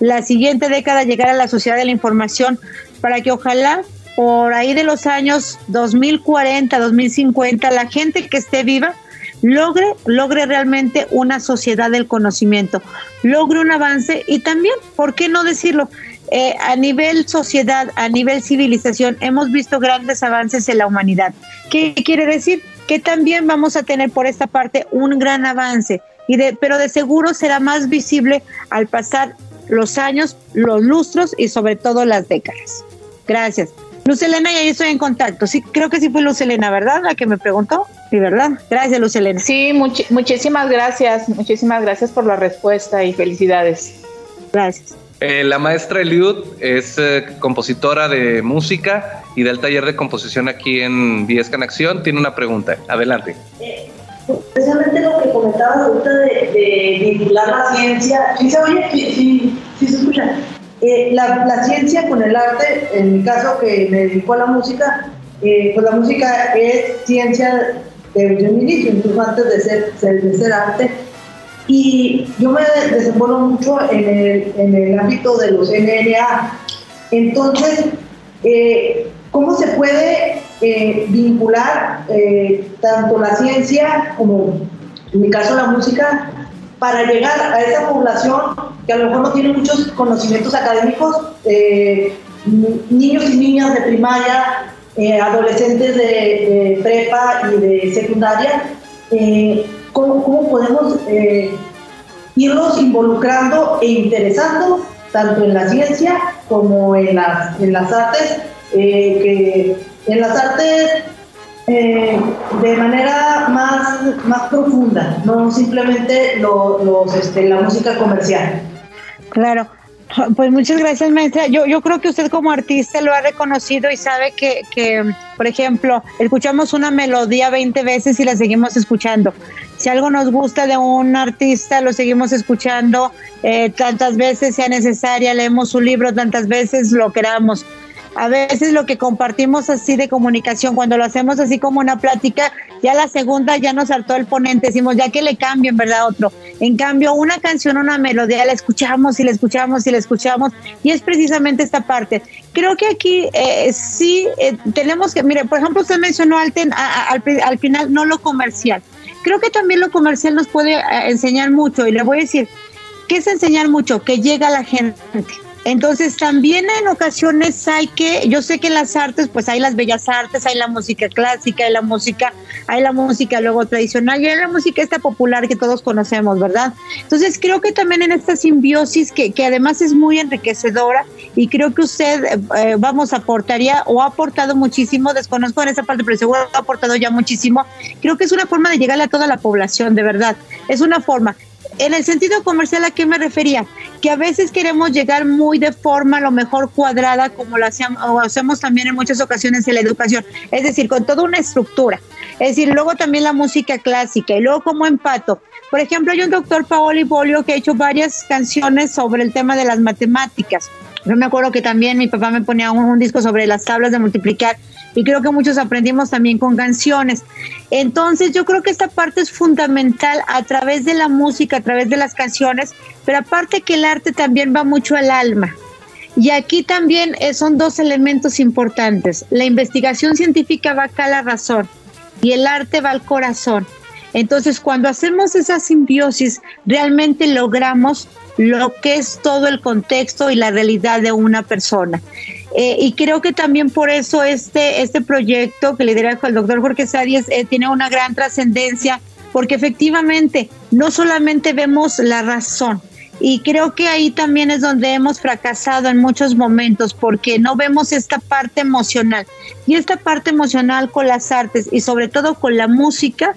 la siguiente década llegar a la sociedad de la información para que ojalá por ahí de los años 2040, 2050, la gente que esté viva logre, logre realmente una sociedad del conocimiento, logre un avance y también, ¿por qué no decirlo? Eh, a nivel sociedad, a nivel civilización, hemos visto grandes avances en la humanidad. ¿Qué quiere decir? Que también vamos a tener por esta parte un gran avance, y de, pero de seguro será más visible al pasar los años, los lustros y sobre todo las décadas. Gracias. Luz Elena, y ahí estoy en contacto. Sí, creo que sí fue Luz Elena, ¿verdad? La que me preguntó. Sí, ¿verdad? Gracias, Luz Elena. Sí, muchísimas gracias. Muchísimas gracias por la respuesta y felicidades. Gracias. Eh, la maestra Eliud es eh, compositora de música y del taller de composición aquí en Viesca en Acción. Tiene una pregunta. Adelante. Eh, precisamente lo que comentabas ahorita de, vincular la ciencia. ¿Sí se oye? Sí, sí, se escucha. La, la, ciencia con el arte, en mi caso que me dedico a la música, pues la música es ciencia desde un inicio, incluso antes de ser, de ser arte y yo me desenvuelvo mucho en el, en el ámbito de los NNA. Entonces, eh, ¿cómo se puede eh, vincular eh, tanto la ciencia como, en mi caso, la música, para llegar a esa población que a lo mejor no tiene muchos conocimientos académicos, niños y niñas de primaria, adolescentes de, prepa y de secundaria? Cómo, podemos eh, irnos involucrando e interesando tanto en la ciencia como en las, en las artes, eh, que en las artes eh, de manera más, más profunda, no simplemente los, este, la música comercial. Claro. Pues muchas gracias, maestra. Yo, yo creo que usted como artista lo ha reconocido y sabe que, que, por ejemplo, escuchamos una melodía 20 veces y la seguimos escuchando. Si algo nos gusta de un artista, lo seguimos escuchando eh, tantas veces sea necesaria, leemos su libro tantas veces lo queramos. A veces lo que compartimos así de comunicación, cuando lo hacemos así como una plática, ya la segunda ya nos saltó el ponente, decimos ya que le cambien, ¿verdad? Otro. En cambio, una canción, una melodía, la escuchamos y la escuchamos y la escuchamos, y es precisamente esta parte. Creo que aquí eh, sí eh, tenemos que, mire, por ejemplo, usted mencionó al, al, al final no lo comercial. Creo que también lo comercial nos puede eh, enseñar mucho y le voy a decir, ¿qué es enseñar mucho? Que llega la gente entonces también en ocasiones hay que, yo sé que en las artes, pues hay las bellas artes, hay la música clásica, hay la música, hay la música luego tradicional y hay la música esta popular que todos conocemos, ¿verdad? Entonces creo que también en esta simbiosis que, que además es muy enriquecedora y creo que usted, eh, vamos, aportaría o ha aportado muchísimo, desconozco en esa parte, pero seguro ha aportado ya muchísimo, creo que es una forma de llegarle a toda la población, de verdad, es una forma en el sentido comercial, ¿a qué me refería? Que a veces queremos llegar muy de forma a lo mejor cuadrada, como lo hacemos, también en muchas ocasiones en la educación, es decir, con toda una estructura. Es decir, luego también la música clásica y luego como empato. Por ejemplo, hay un doctor Paoli Bolio que ha hecho varias canciones sobre el tema de las matemáticas. Yo me acuerdo que también mi papá me ponía un, disco sobre las tablas de multiplicar y creo que muchos aprendimos también con canciones. Entonces yo creo que esta parte es fundamental a través de la música, a través de las canciones, pero aparte que el arte también va mucho al alma. Y aquí también eh, son dos elementos importantes. La investigación científica va acá a la razón y el arte va al corazón. Entonces, cuando hacemos esa simbiosis, realmente logramos lo que es todo el contexto y la realidad de una persona. Eh, y creo que también por eso este, este proyecto que lidera el doctor Jorge Sádiez eh, tiene una gran trascendencia, porque efectivamente no solamente vemos la razón, y creo que ahí también es donde hemos fracasado en muchos momentos porque no vemos esta parte emocional. Y esta parte emocional con las artes y sobre todo con la música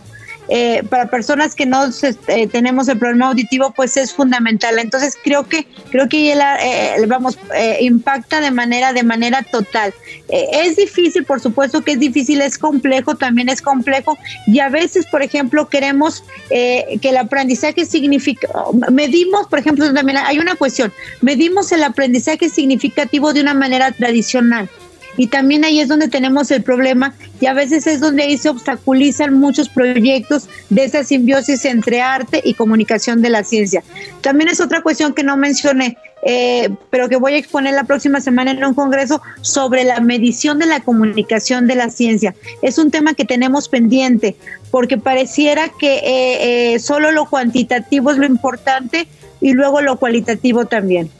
eh, para personas que no eh, tenemos el problema auditivo, pues es fundamental. Entonces creo que creo que eh, vamos impacta de manera de manera total. es difícil, por supuesto que es difícil, es complejo, también es complejo y a veces, por ejemplo, queremos que el aprendizaje significa medimos, por ejemplo, también hay una cuestión, medimos el aprendizaje significativo de una manera tradicional y también ahí es donde tenemos el problema y a veces es donde ahí se obstaculizan muchos proyectos de esa simbiosis entre arte y comunicación de la ciencia. También es otra cuestión que no mencioné, eh, pero que voy a exponer la próxima semana en un congreso sobre la medición de la comunicación de la ciencia. Es un tema que tenemos pendiente porque pareciera que eh, eh, solo lo cuantitativo es lo importante y luego lo cualitativo también.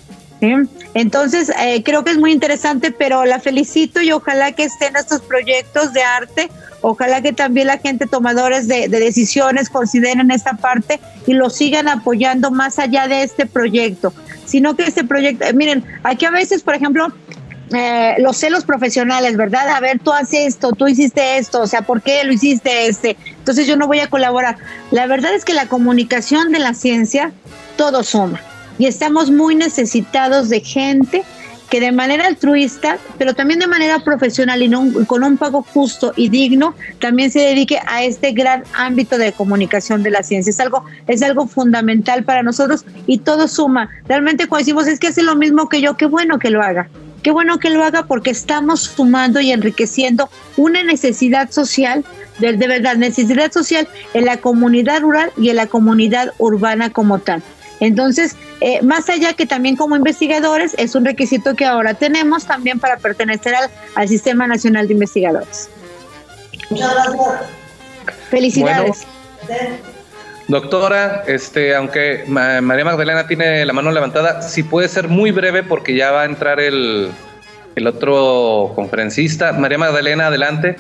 Entonces, eh, creo que es muy interesante, pero la felicito y ojalá que estén estos proyectos de arte, ojalá que también la gente tomadores de, decisiones consideren esta parte y lo sigan apoyando más allá de este proyecto, sino que este proyecto, eh, miren, aquí a veces, por ejemplo, eh, los celos profesionales, ¿verdad? A ver, tú haces esto, tú hiciste esto, o sea, ¿por qué lo hiciste este? Entonces yo no voy a colaborar. La verdad es que la comunicación de la ciencia, todo suma y estamos muy necesitados de gente que de manera altruista, pero también de manera profesional y con un pago justo y digno, también se dedique a este gran ámbito de comunicación de la ciencia. Es algo, es algo fundamental para nosotros y todo suma. Realmente cuando decimos es que hace lo mismo que yo, qué bueno que lo haga. Qué bueno que lo haga porque estamos sumando y enriqueciendo una necesidad social, de, de verdad, necesidad social en la comunidad rural y en la comunidad urbana como tal. Entonces, eh, más allá que también como investigadores, es un requisito que ahora tenemos también para pertenecer al, Sistema Nacional de Investigadores. Muchas gracias. Felicidades. doctora, este, aunque María Magdalena tiene la mano levantada, si puede ser muy breve porque ya va a entrar el, el otro conferencista. María Magdalena, adelante.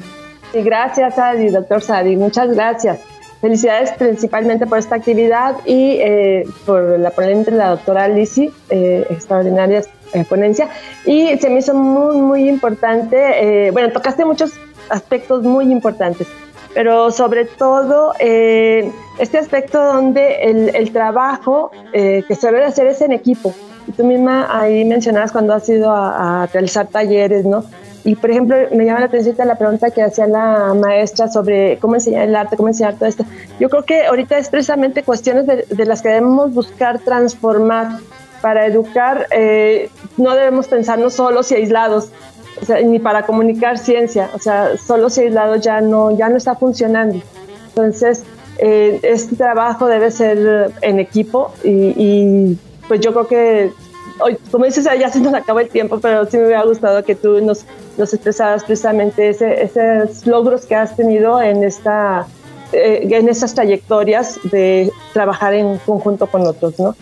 Sí, gracias, Adi, doctor Sadi, muchas gracias. Felicidades principalmente por esta actividad y eh, por la ponente, la doctora Lisi, eh, extraordinaria eh, ponencia. Y se me hizo muy, muy importante, eh, bueno, tocaste muchos aspectos muy importantes, pero sobre todo este aspecto donde el, el trabajo que se debe hacer es en equipo. Y tú misma ahí mencionabas cuando has ido a, a realizar talleres, ¿no? Y, por ejemplo, me llama la atención la pregunta que hacía la maestra sobre cómo enseñar el arte, cómo enseñar todo esto. Yo creo que ahorita es precisamente cuestiones de, las que debemos buscar transformar para educar. Eh, no debemos pensarnos solos y aislados, ni para comunicar ciencia. O sea, solos y aislados ya no, ya no está funcionando. Entonces, eh, este trabajo debe ser en equipo y, y pues yo creo que hoy, como dices, ya se nos acaba el tiempo, pero sí me hubiera gustado que tú nos, nos expresaras precisamente ese, esos logros que has tenido en, esta, eh, en esas trayectorias de trabajar en conjunto con otros, ¿no?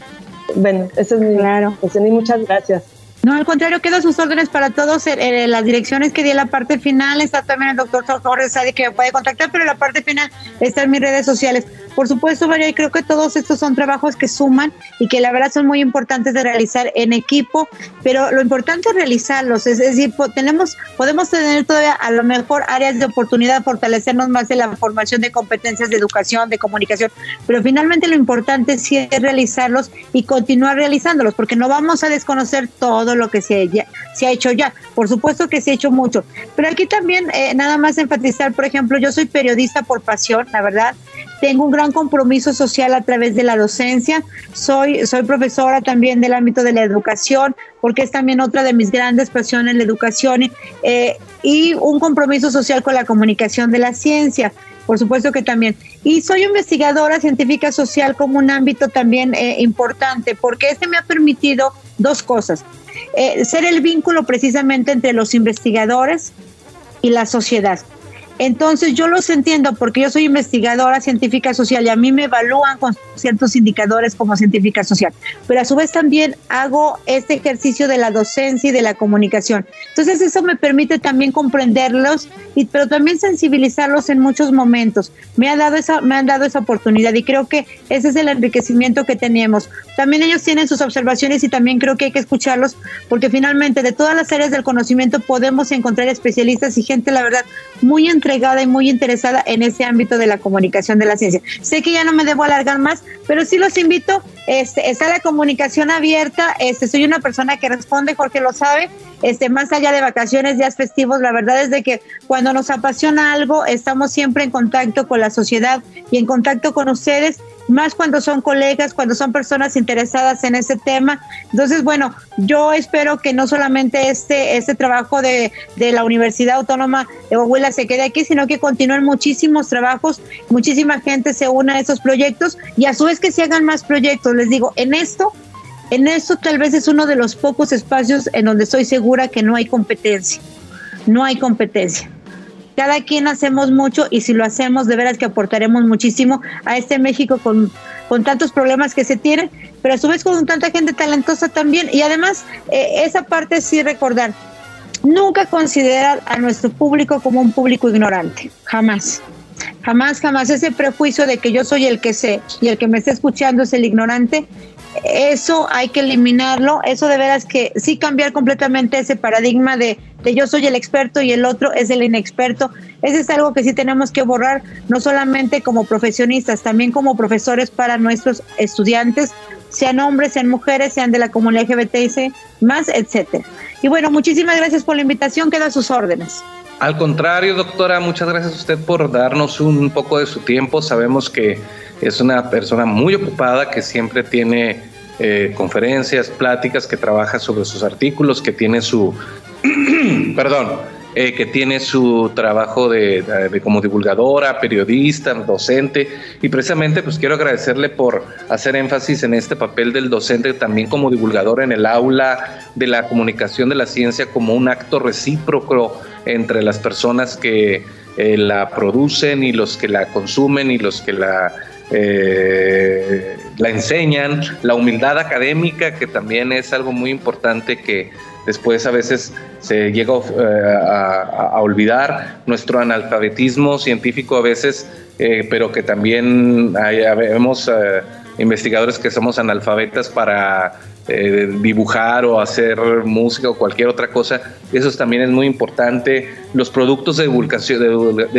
Bueno, eso es mi, claro. Pues, muchas gracias. No, al contrario, quedo sus órdenes para todos. Eh, las direcciones que di en la parte final está también el doctor Jorge Sadi que me puede contactar, pero la parte final está en mis redes sociales. Por supuesto, María, y creo que todos estos son trabajos que suman y que la verdad son muy importantes de realizar en equipo, pero lo importante es realizarlos, es decir, tenemos, podemos tener todavía a lo mejor áreas de oportunidad, fortalecernos más en la formación de competencias de educación, de comunicación, pero finalmente lo importante sí es realizarlos y continuar realizándolos, porque no vamos a desconocer todo lo que se, se ha hecho ya. Por supuesto que se ha hecho mucho, pero aquí también eh, nada más enfatizar, por ejemplo, yo soy periodista por pasión, la verdad, tengo un gran compromiso social a través de la docencia, soy, soy profesora también del ámbito de la educación, porque es también otra de mis grandes pasiones la educación, eh, y un compromiso social con la comunicación de la ciencia por supuesto que también. Y soy investigadora científica social como un ámbito también eh, importante, porque este me ha permitido dos cosas. Eh, ser el vínculo precisamente entre los investigadores y la sociedad. Entonces yo los entiendo porque yo soy investigadora científica social y a mí me evalúan con ciertos indicadores como científica social, pero a su vez también hago este ejercicio de la docencia y de la comunicación. Entonces eso me permite también comprenderlos y pero también sensibilizarlos en muchos momentos. Me ha dado esa me han dado esa oportunidad y creo que ese es el enriquecimiento que tenemos. También ellos tienen sus observaciones y también creo que hay que escucharlos porque finalmente de todas las áreas del conocimiento podemos encontrar especialistas y gente la verdad muy entregada y muy interesada en ese ámbito de la comunicación de la ciencia. Sé que ya no me debo alargar más, pero sí los invito, este, está la comunicación abierta, este, soy una persona que responde, Jorge lo sabe, este, más allá de vacaciones, días festivos, la verdad es de que cuando nos apasiona algo, estamos siempre en contacto con la sociedad y en contacto con ustedes más cuando son colegas, cuando son personas interesadas en ese tema. Entonces, bueno, yo espero que no solamente este, este trabajo de, de la Universidad Autónoma de Coahuila se quede aquí, sino que continúen muchísimos trabajos, muchísima gente se una a esos proyectos y a su vez que se hagan más proyectos. Les digo, en esto, en esto tal vez es uno de los pocos espacios en donde estoy segura que no hay competencia. No hay competencia cada quien hacemos mucho y si lo hacemos, de veras que aportaremos muchísimo a este México con, con tantos problemas que se tienen, pero a su vez con tanta gente talentosa también. Y además, eh, esa parte sí recordar, nunca considerar a nuestro público como un público ignorante, jamás. Jamás, jamás ese prejuicio de que yo soy el que sé y el que me está escuchando es el ignorante, eso hay que eliminarlo, eso de veras que sí cambiar completamente ese paradigma de, de, yo soy el experto y el otro es el inexperto. Eso es algo que sí tenemos que borrar, no solamente como profesionistas, también como profesores para nuestros estudiantes, sean hombres, sean mujeres, sean de la comunidad LGBTIC, más, etcétera. Y bueno, muchísimas gracias por la invitación, queda a sus órdenes. Al contrario, doctora, muchas gracias a usted por darnos un poco de su tiempo. Sabemos que es una persona muy ocupada que siempre tiene eh, conferencias, pláticas, que trabaja sobre sus artículos, que tiene su, perdón, eh, que tiene su trabajo de, como divulgadora, periodista, docente, y precisamente pues quiero agradecerle por hacer énfasis en este papel del docente también como divulgador en el aula de la comunicación de la ciencia como un acto recíproco entre las personas que eh, la producen y los que la consumen y los que la eh, la enseñan, la humildad académica, que también es algo muy importante que después a veces se llega eh, a, olvidar, nuestro analfabetismo científico a veces, pero que también hay, vemos investigadores que somos analfabetas para eh, dibujar o hacer música o cualquier otra cosa. Eso también es muy importante. Los productos de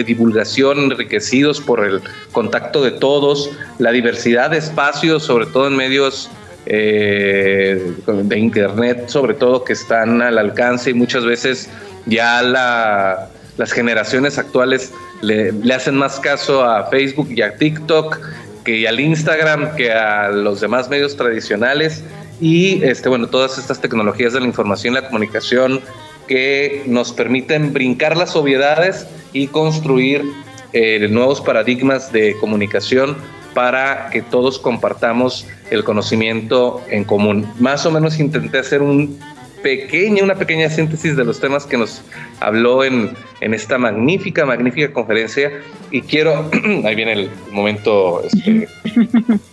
divulgación, enriquecidos por el contacto de todos, la diversidad de espacios, sobre todo en medios eh, de Internet, sobre todo que están al alcance y muchas veces ya las generaciones actuales le, le hacen más caso a Facebook y a TikTok que al Instagram que a los demás medios tradicionales y este, bueno, todas estas tecnologías de la información y la comunicación que nos permiten brincar las obviedades y construir eh, nuevos paradigmas de comunicación para que todos compartamos el conocimiento en común. Más o menos intenté hacer un pequeña, una pequeña síntesis de los temas que nos habló en, en esta magnífica, magnífica conferencia. Y quiero, ahí viene el momento este,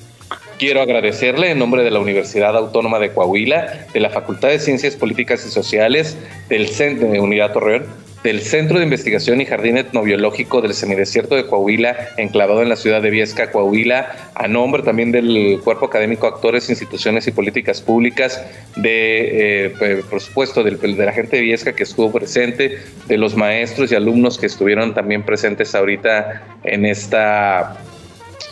Quiero agradecerle en nombre de la Universidad Autónoma de Coahuila, de la Facultad de Ciencias Políticas y Sociales, del Centro de Unidad Torreón, del Centro de Investigación y Jardín Etnobiológico del Semidesierto de Coahuila, enclavado en la ciudad de Viesca, Coahuila, a nombre también del Cuerpo Académico Actores, Instituciones y Políticas Públicas, de, eh, por supuesto, del, de la gente de Viesca que estuvo presente, de los maestros y alumnos que estuvieron también presentes ahorita en esta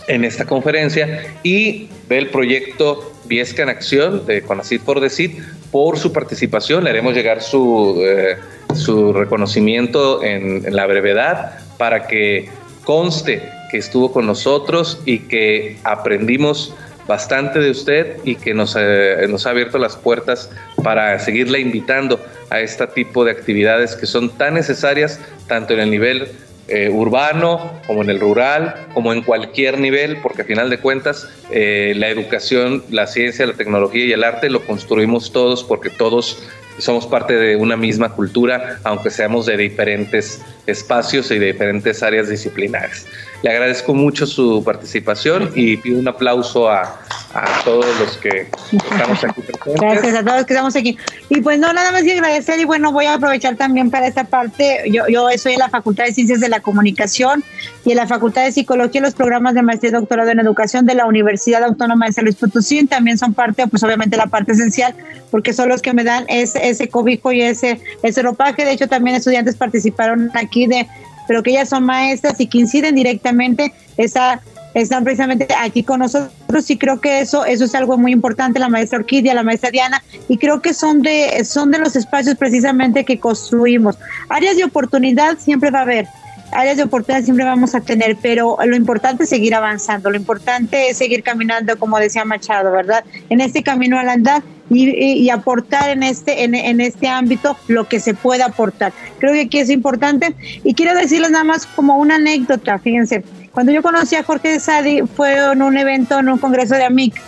en esta conferencia y del proyecto Viesca en Acción de Conacid for the Seed por su participación. Le haremos llegar su, eh, su reconocimiento en, la brevedad para que conste que estuvo con nosotros y que aprendimos bastante de usted y que nos, eh, nos ha abierto las puertas para seguirle invitando a este tipo de actividades que son tan necesarias tanto en el nivel eh, urbano, como en el rural, como en cualquier nivel, porque a final de cuentas eh, la educación, la ciencia, la tecnología y el arte lo construimos todos porque todos somos parte de una misma cultura, aunque seamos de diferentes espacios y de diferentes áreas disciplinares. Le agradezco mucho su participación y pido un aplauso a, a todos los que estamos aquí presentes. Gracias a todos los que estamos aquí. Y pues no, nada más que agradecer y bueno, voy a aprovechar también para esta parte. Yo, yo soy en la Facultad de Ciencias de la Comunicación y en la Facultad de Psicología los programas de maestría y doctorado en educación de la Universidad Autónoma de San Luis Potosí también son parte, pues obviamente la parte esencial, porque son los que me dan ese, ese cobijo y ese, ese ropaje. De hecho, también estudiantes participaron aquí de pero que ellas son maestras y que inciden directamente, esa, están precisamente aquí con nosotros y creo que eso, eso es algo muy importante, la maestra Orquídea, la maestra Diana, y creo que son de, son de los espacios precisamente que construimos. Áreas de oportunidad siempre va a haber, áreas de oportunidad siempre vamos a tener, pero lo importante es seguir avanzando, lo importante es seguir caminando, como decía Machado, ¿verdad? En este camino al andar y, aportar en este, en, en, este ámbito lo que se pueda aportar. Creo que aquí es importante y quiero decirles nada más como una anécdota, fíjense, cuando yo conocí a Jorge Sadi fue en un evento, en un congreso de AMIC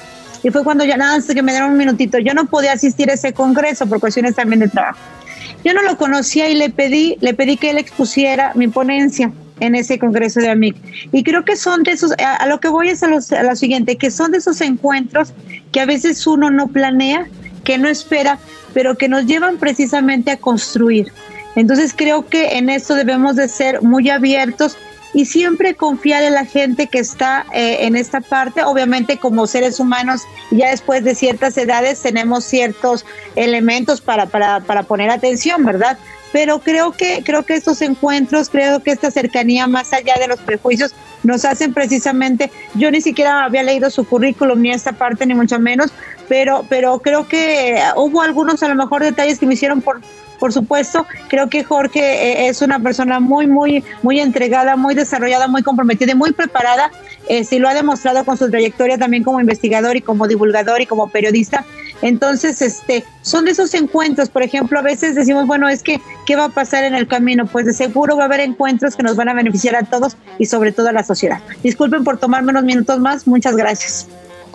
y fue cuando ya nada más que me dieron un minutito, yo no podía asistir a ese congreso por cuestiones también de trabajo. Yo no lo conocía y le pedí, le pedí que él expusiera mi ponencia en ese congreso de AMIC. Y creo que son de esos, a, lo que voy es a, a lo siguiente, que son de esos encuentros que a veces uno no planea, que no espera, pero que nos llevan precisamente a construir. Entonces creo que en esto debemos de ser muy abiertos y siempre confiar en la gente que está eh, en esta parte. Obviamente como seres humanos, ya después de ciertas edades tenemos ciertos elementos para, para, para poner atención, ¿verdad? pero creo que creo que estos encuentros, creo que esta cercanía más allá de los prejuicios nos hacen precisamente, yo ni siquiera había leído su currículum ni esta parte ni mucho menos, pero pero creo que hubo algunos a lo mejor detalles que me hicieron por por supuesto, creo que Jorge eh, es una persona muy, muy, muy entregada, muy desarrollada, muy comprometida y muy preparada. Eh, sí lo ha demostrado con su trayectoria también como investigador y como divulgador y como periodista. Entonces, este, son de esos encuentros, por ejemplo, a veces decimos, bueno, es que, ¿qué va a pasar en el camino? Pues de seguro va a haber encuentros que nos van a beneficiar a todos y sobre todo a la sociedad. Disculpen por tomarme unos minutos más, muchas gracias.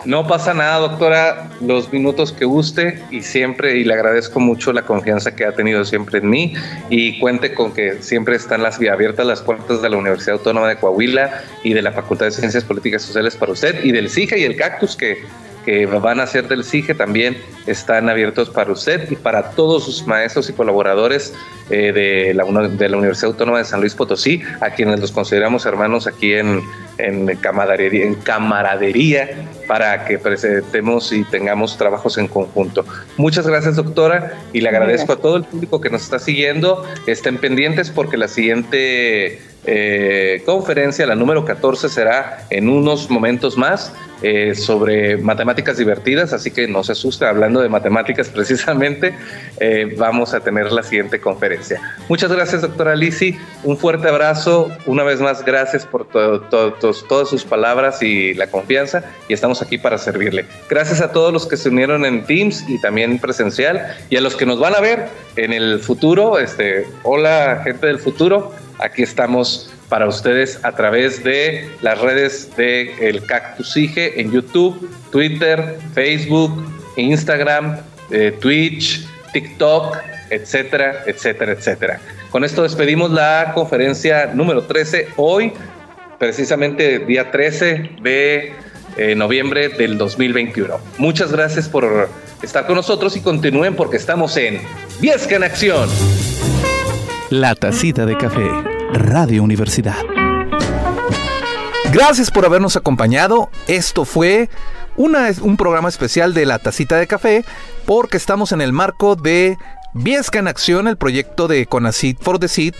No pasa nada, doctora, los minutos que guste y siempre, y le agradezco mucho la confianza que ha tenido siempre en mí y cuente con que siempre están las abiertas las puertas de la Universidad Autónoma de Coahuila y de la Facultad de Ciencias Políticas Sociales para usted y del CIGE y el Cactus que que van a ser del CIGE también están abiertos para usted y para todos sus maestros y colaboradores eh, de, la, de la Universidad Autónoma de San Luis Potosí, a quienes los consideramos hermanos aquí en, en, camaradería, en camaradería para que presentemos y tengamos trabajos en conjunto. Muchas gracias, doctora, y le agradezco a todo el público que nos está siguiendo. Estén pendientes porque la siguiente eh, conferencia, la número 14, será en unos momentos más eh, sobre matemáticas divertidas, así que no se asuste, hablando de matemáticas precisamente, eh, vamos a tener la siguiente conferencia. Muchas gracias, doctora Lisi, un fuerte abrazo, una vez más gracias por todas sus palabras y la confianza, y estamos aquí para servirle. Gracias a todos los que se unieron en Teams y también presencial, y a los que nos van a ver en el futuro, este, hola gente del futuro, aquí estamos para ustedes a través de las redes de El Cactus en YouTube, Twitter, Facebook, Instagram, eh, Twitch, TikTok, etcétera, etcétera, etcétera. Con esto despedimos la conferencia número 13 hoy, precisamente día 13 de eh, noviembre del 2021. Muchas gracias por estar con nosotros y continúen porque estamos en Viesca en Acción. La tacita de café, Radio Universidad. Gracias por habernos acompañado. Esto fue un programa especial de La tacita de café porque estamos en el marco de Viesca en Acción, el proyecto de Conacid for the Seed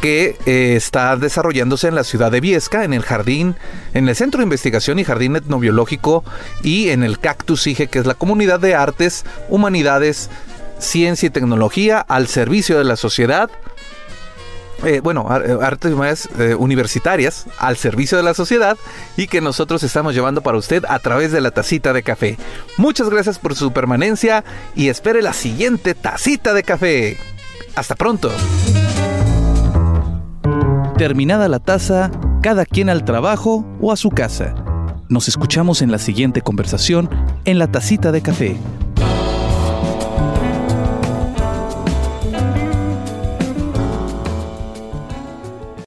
que eh, está desarrollándose en la ciudad de Viesca, en el jardín, en el Centro de Investigación y Jardín Etnobiológico y en el Cactus IGE, que es la comunidad de artes, humanidades, ciencia y tecnología al servicio de la sociedad eh, bueno, eh, artes humanidades eh, universitarias al servicio de la sociedad y que nosotros estamos llevando para usted a través de la tacita de café. Muchas gracias por su permanencia y espere la siguiente tacita de café. Hasta pronto. Terminada la taza, cada quien al trabajo o a su casa. Nos escuchamos en la siguiente conversación en la tacita de café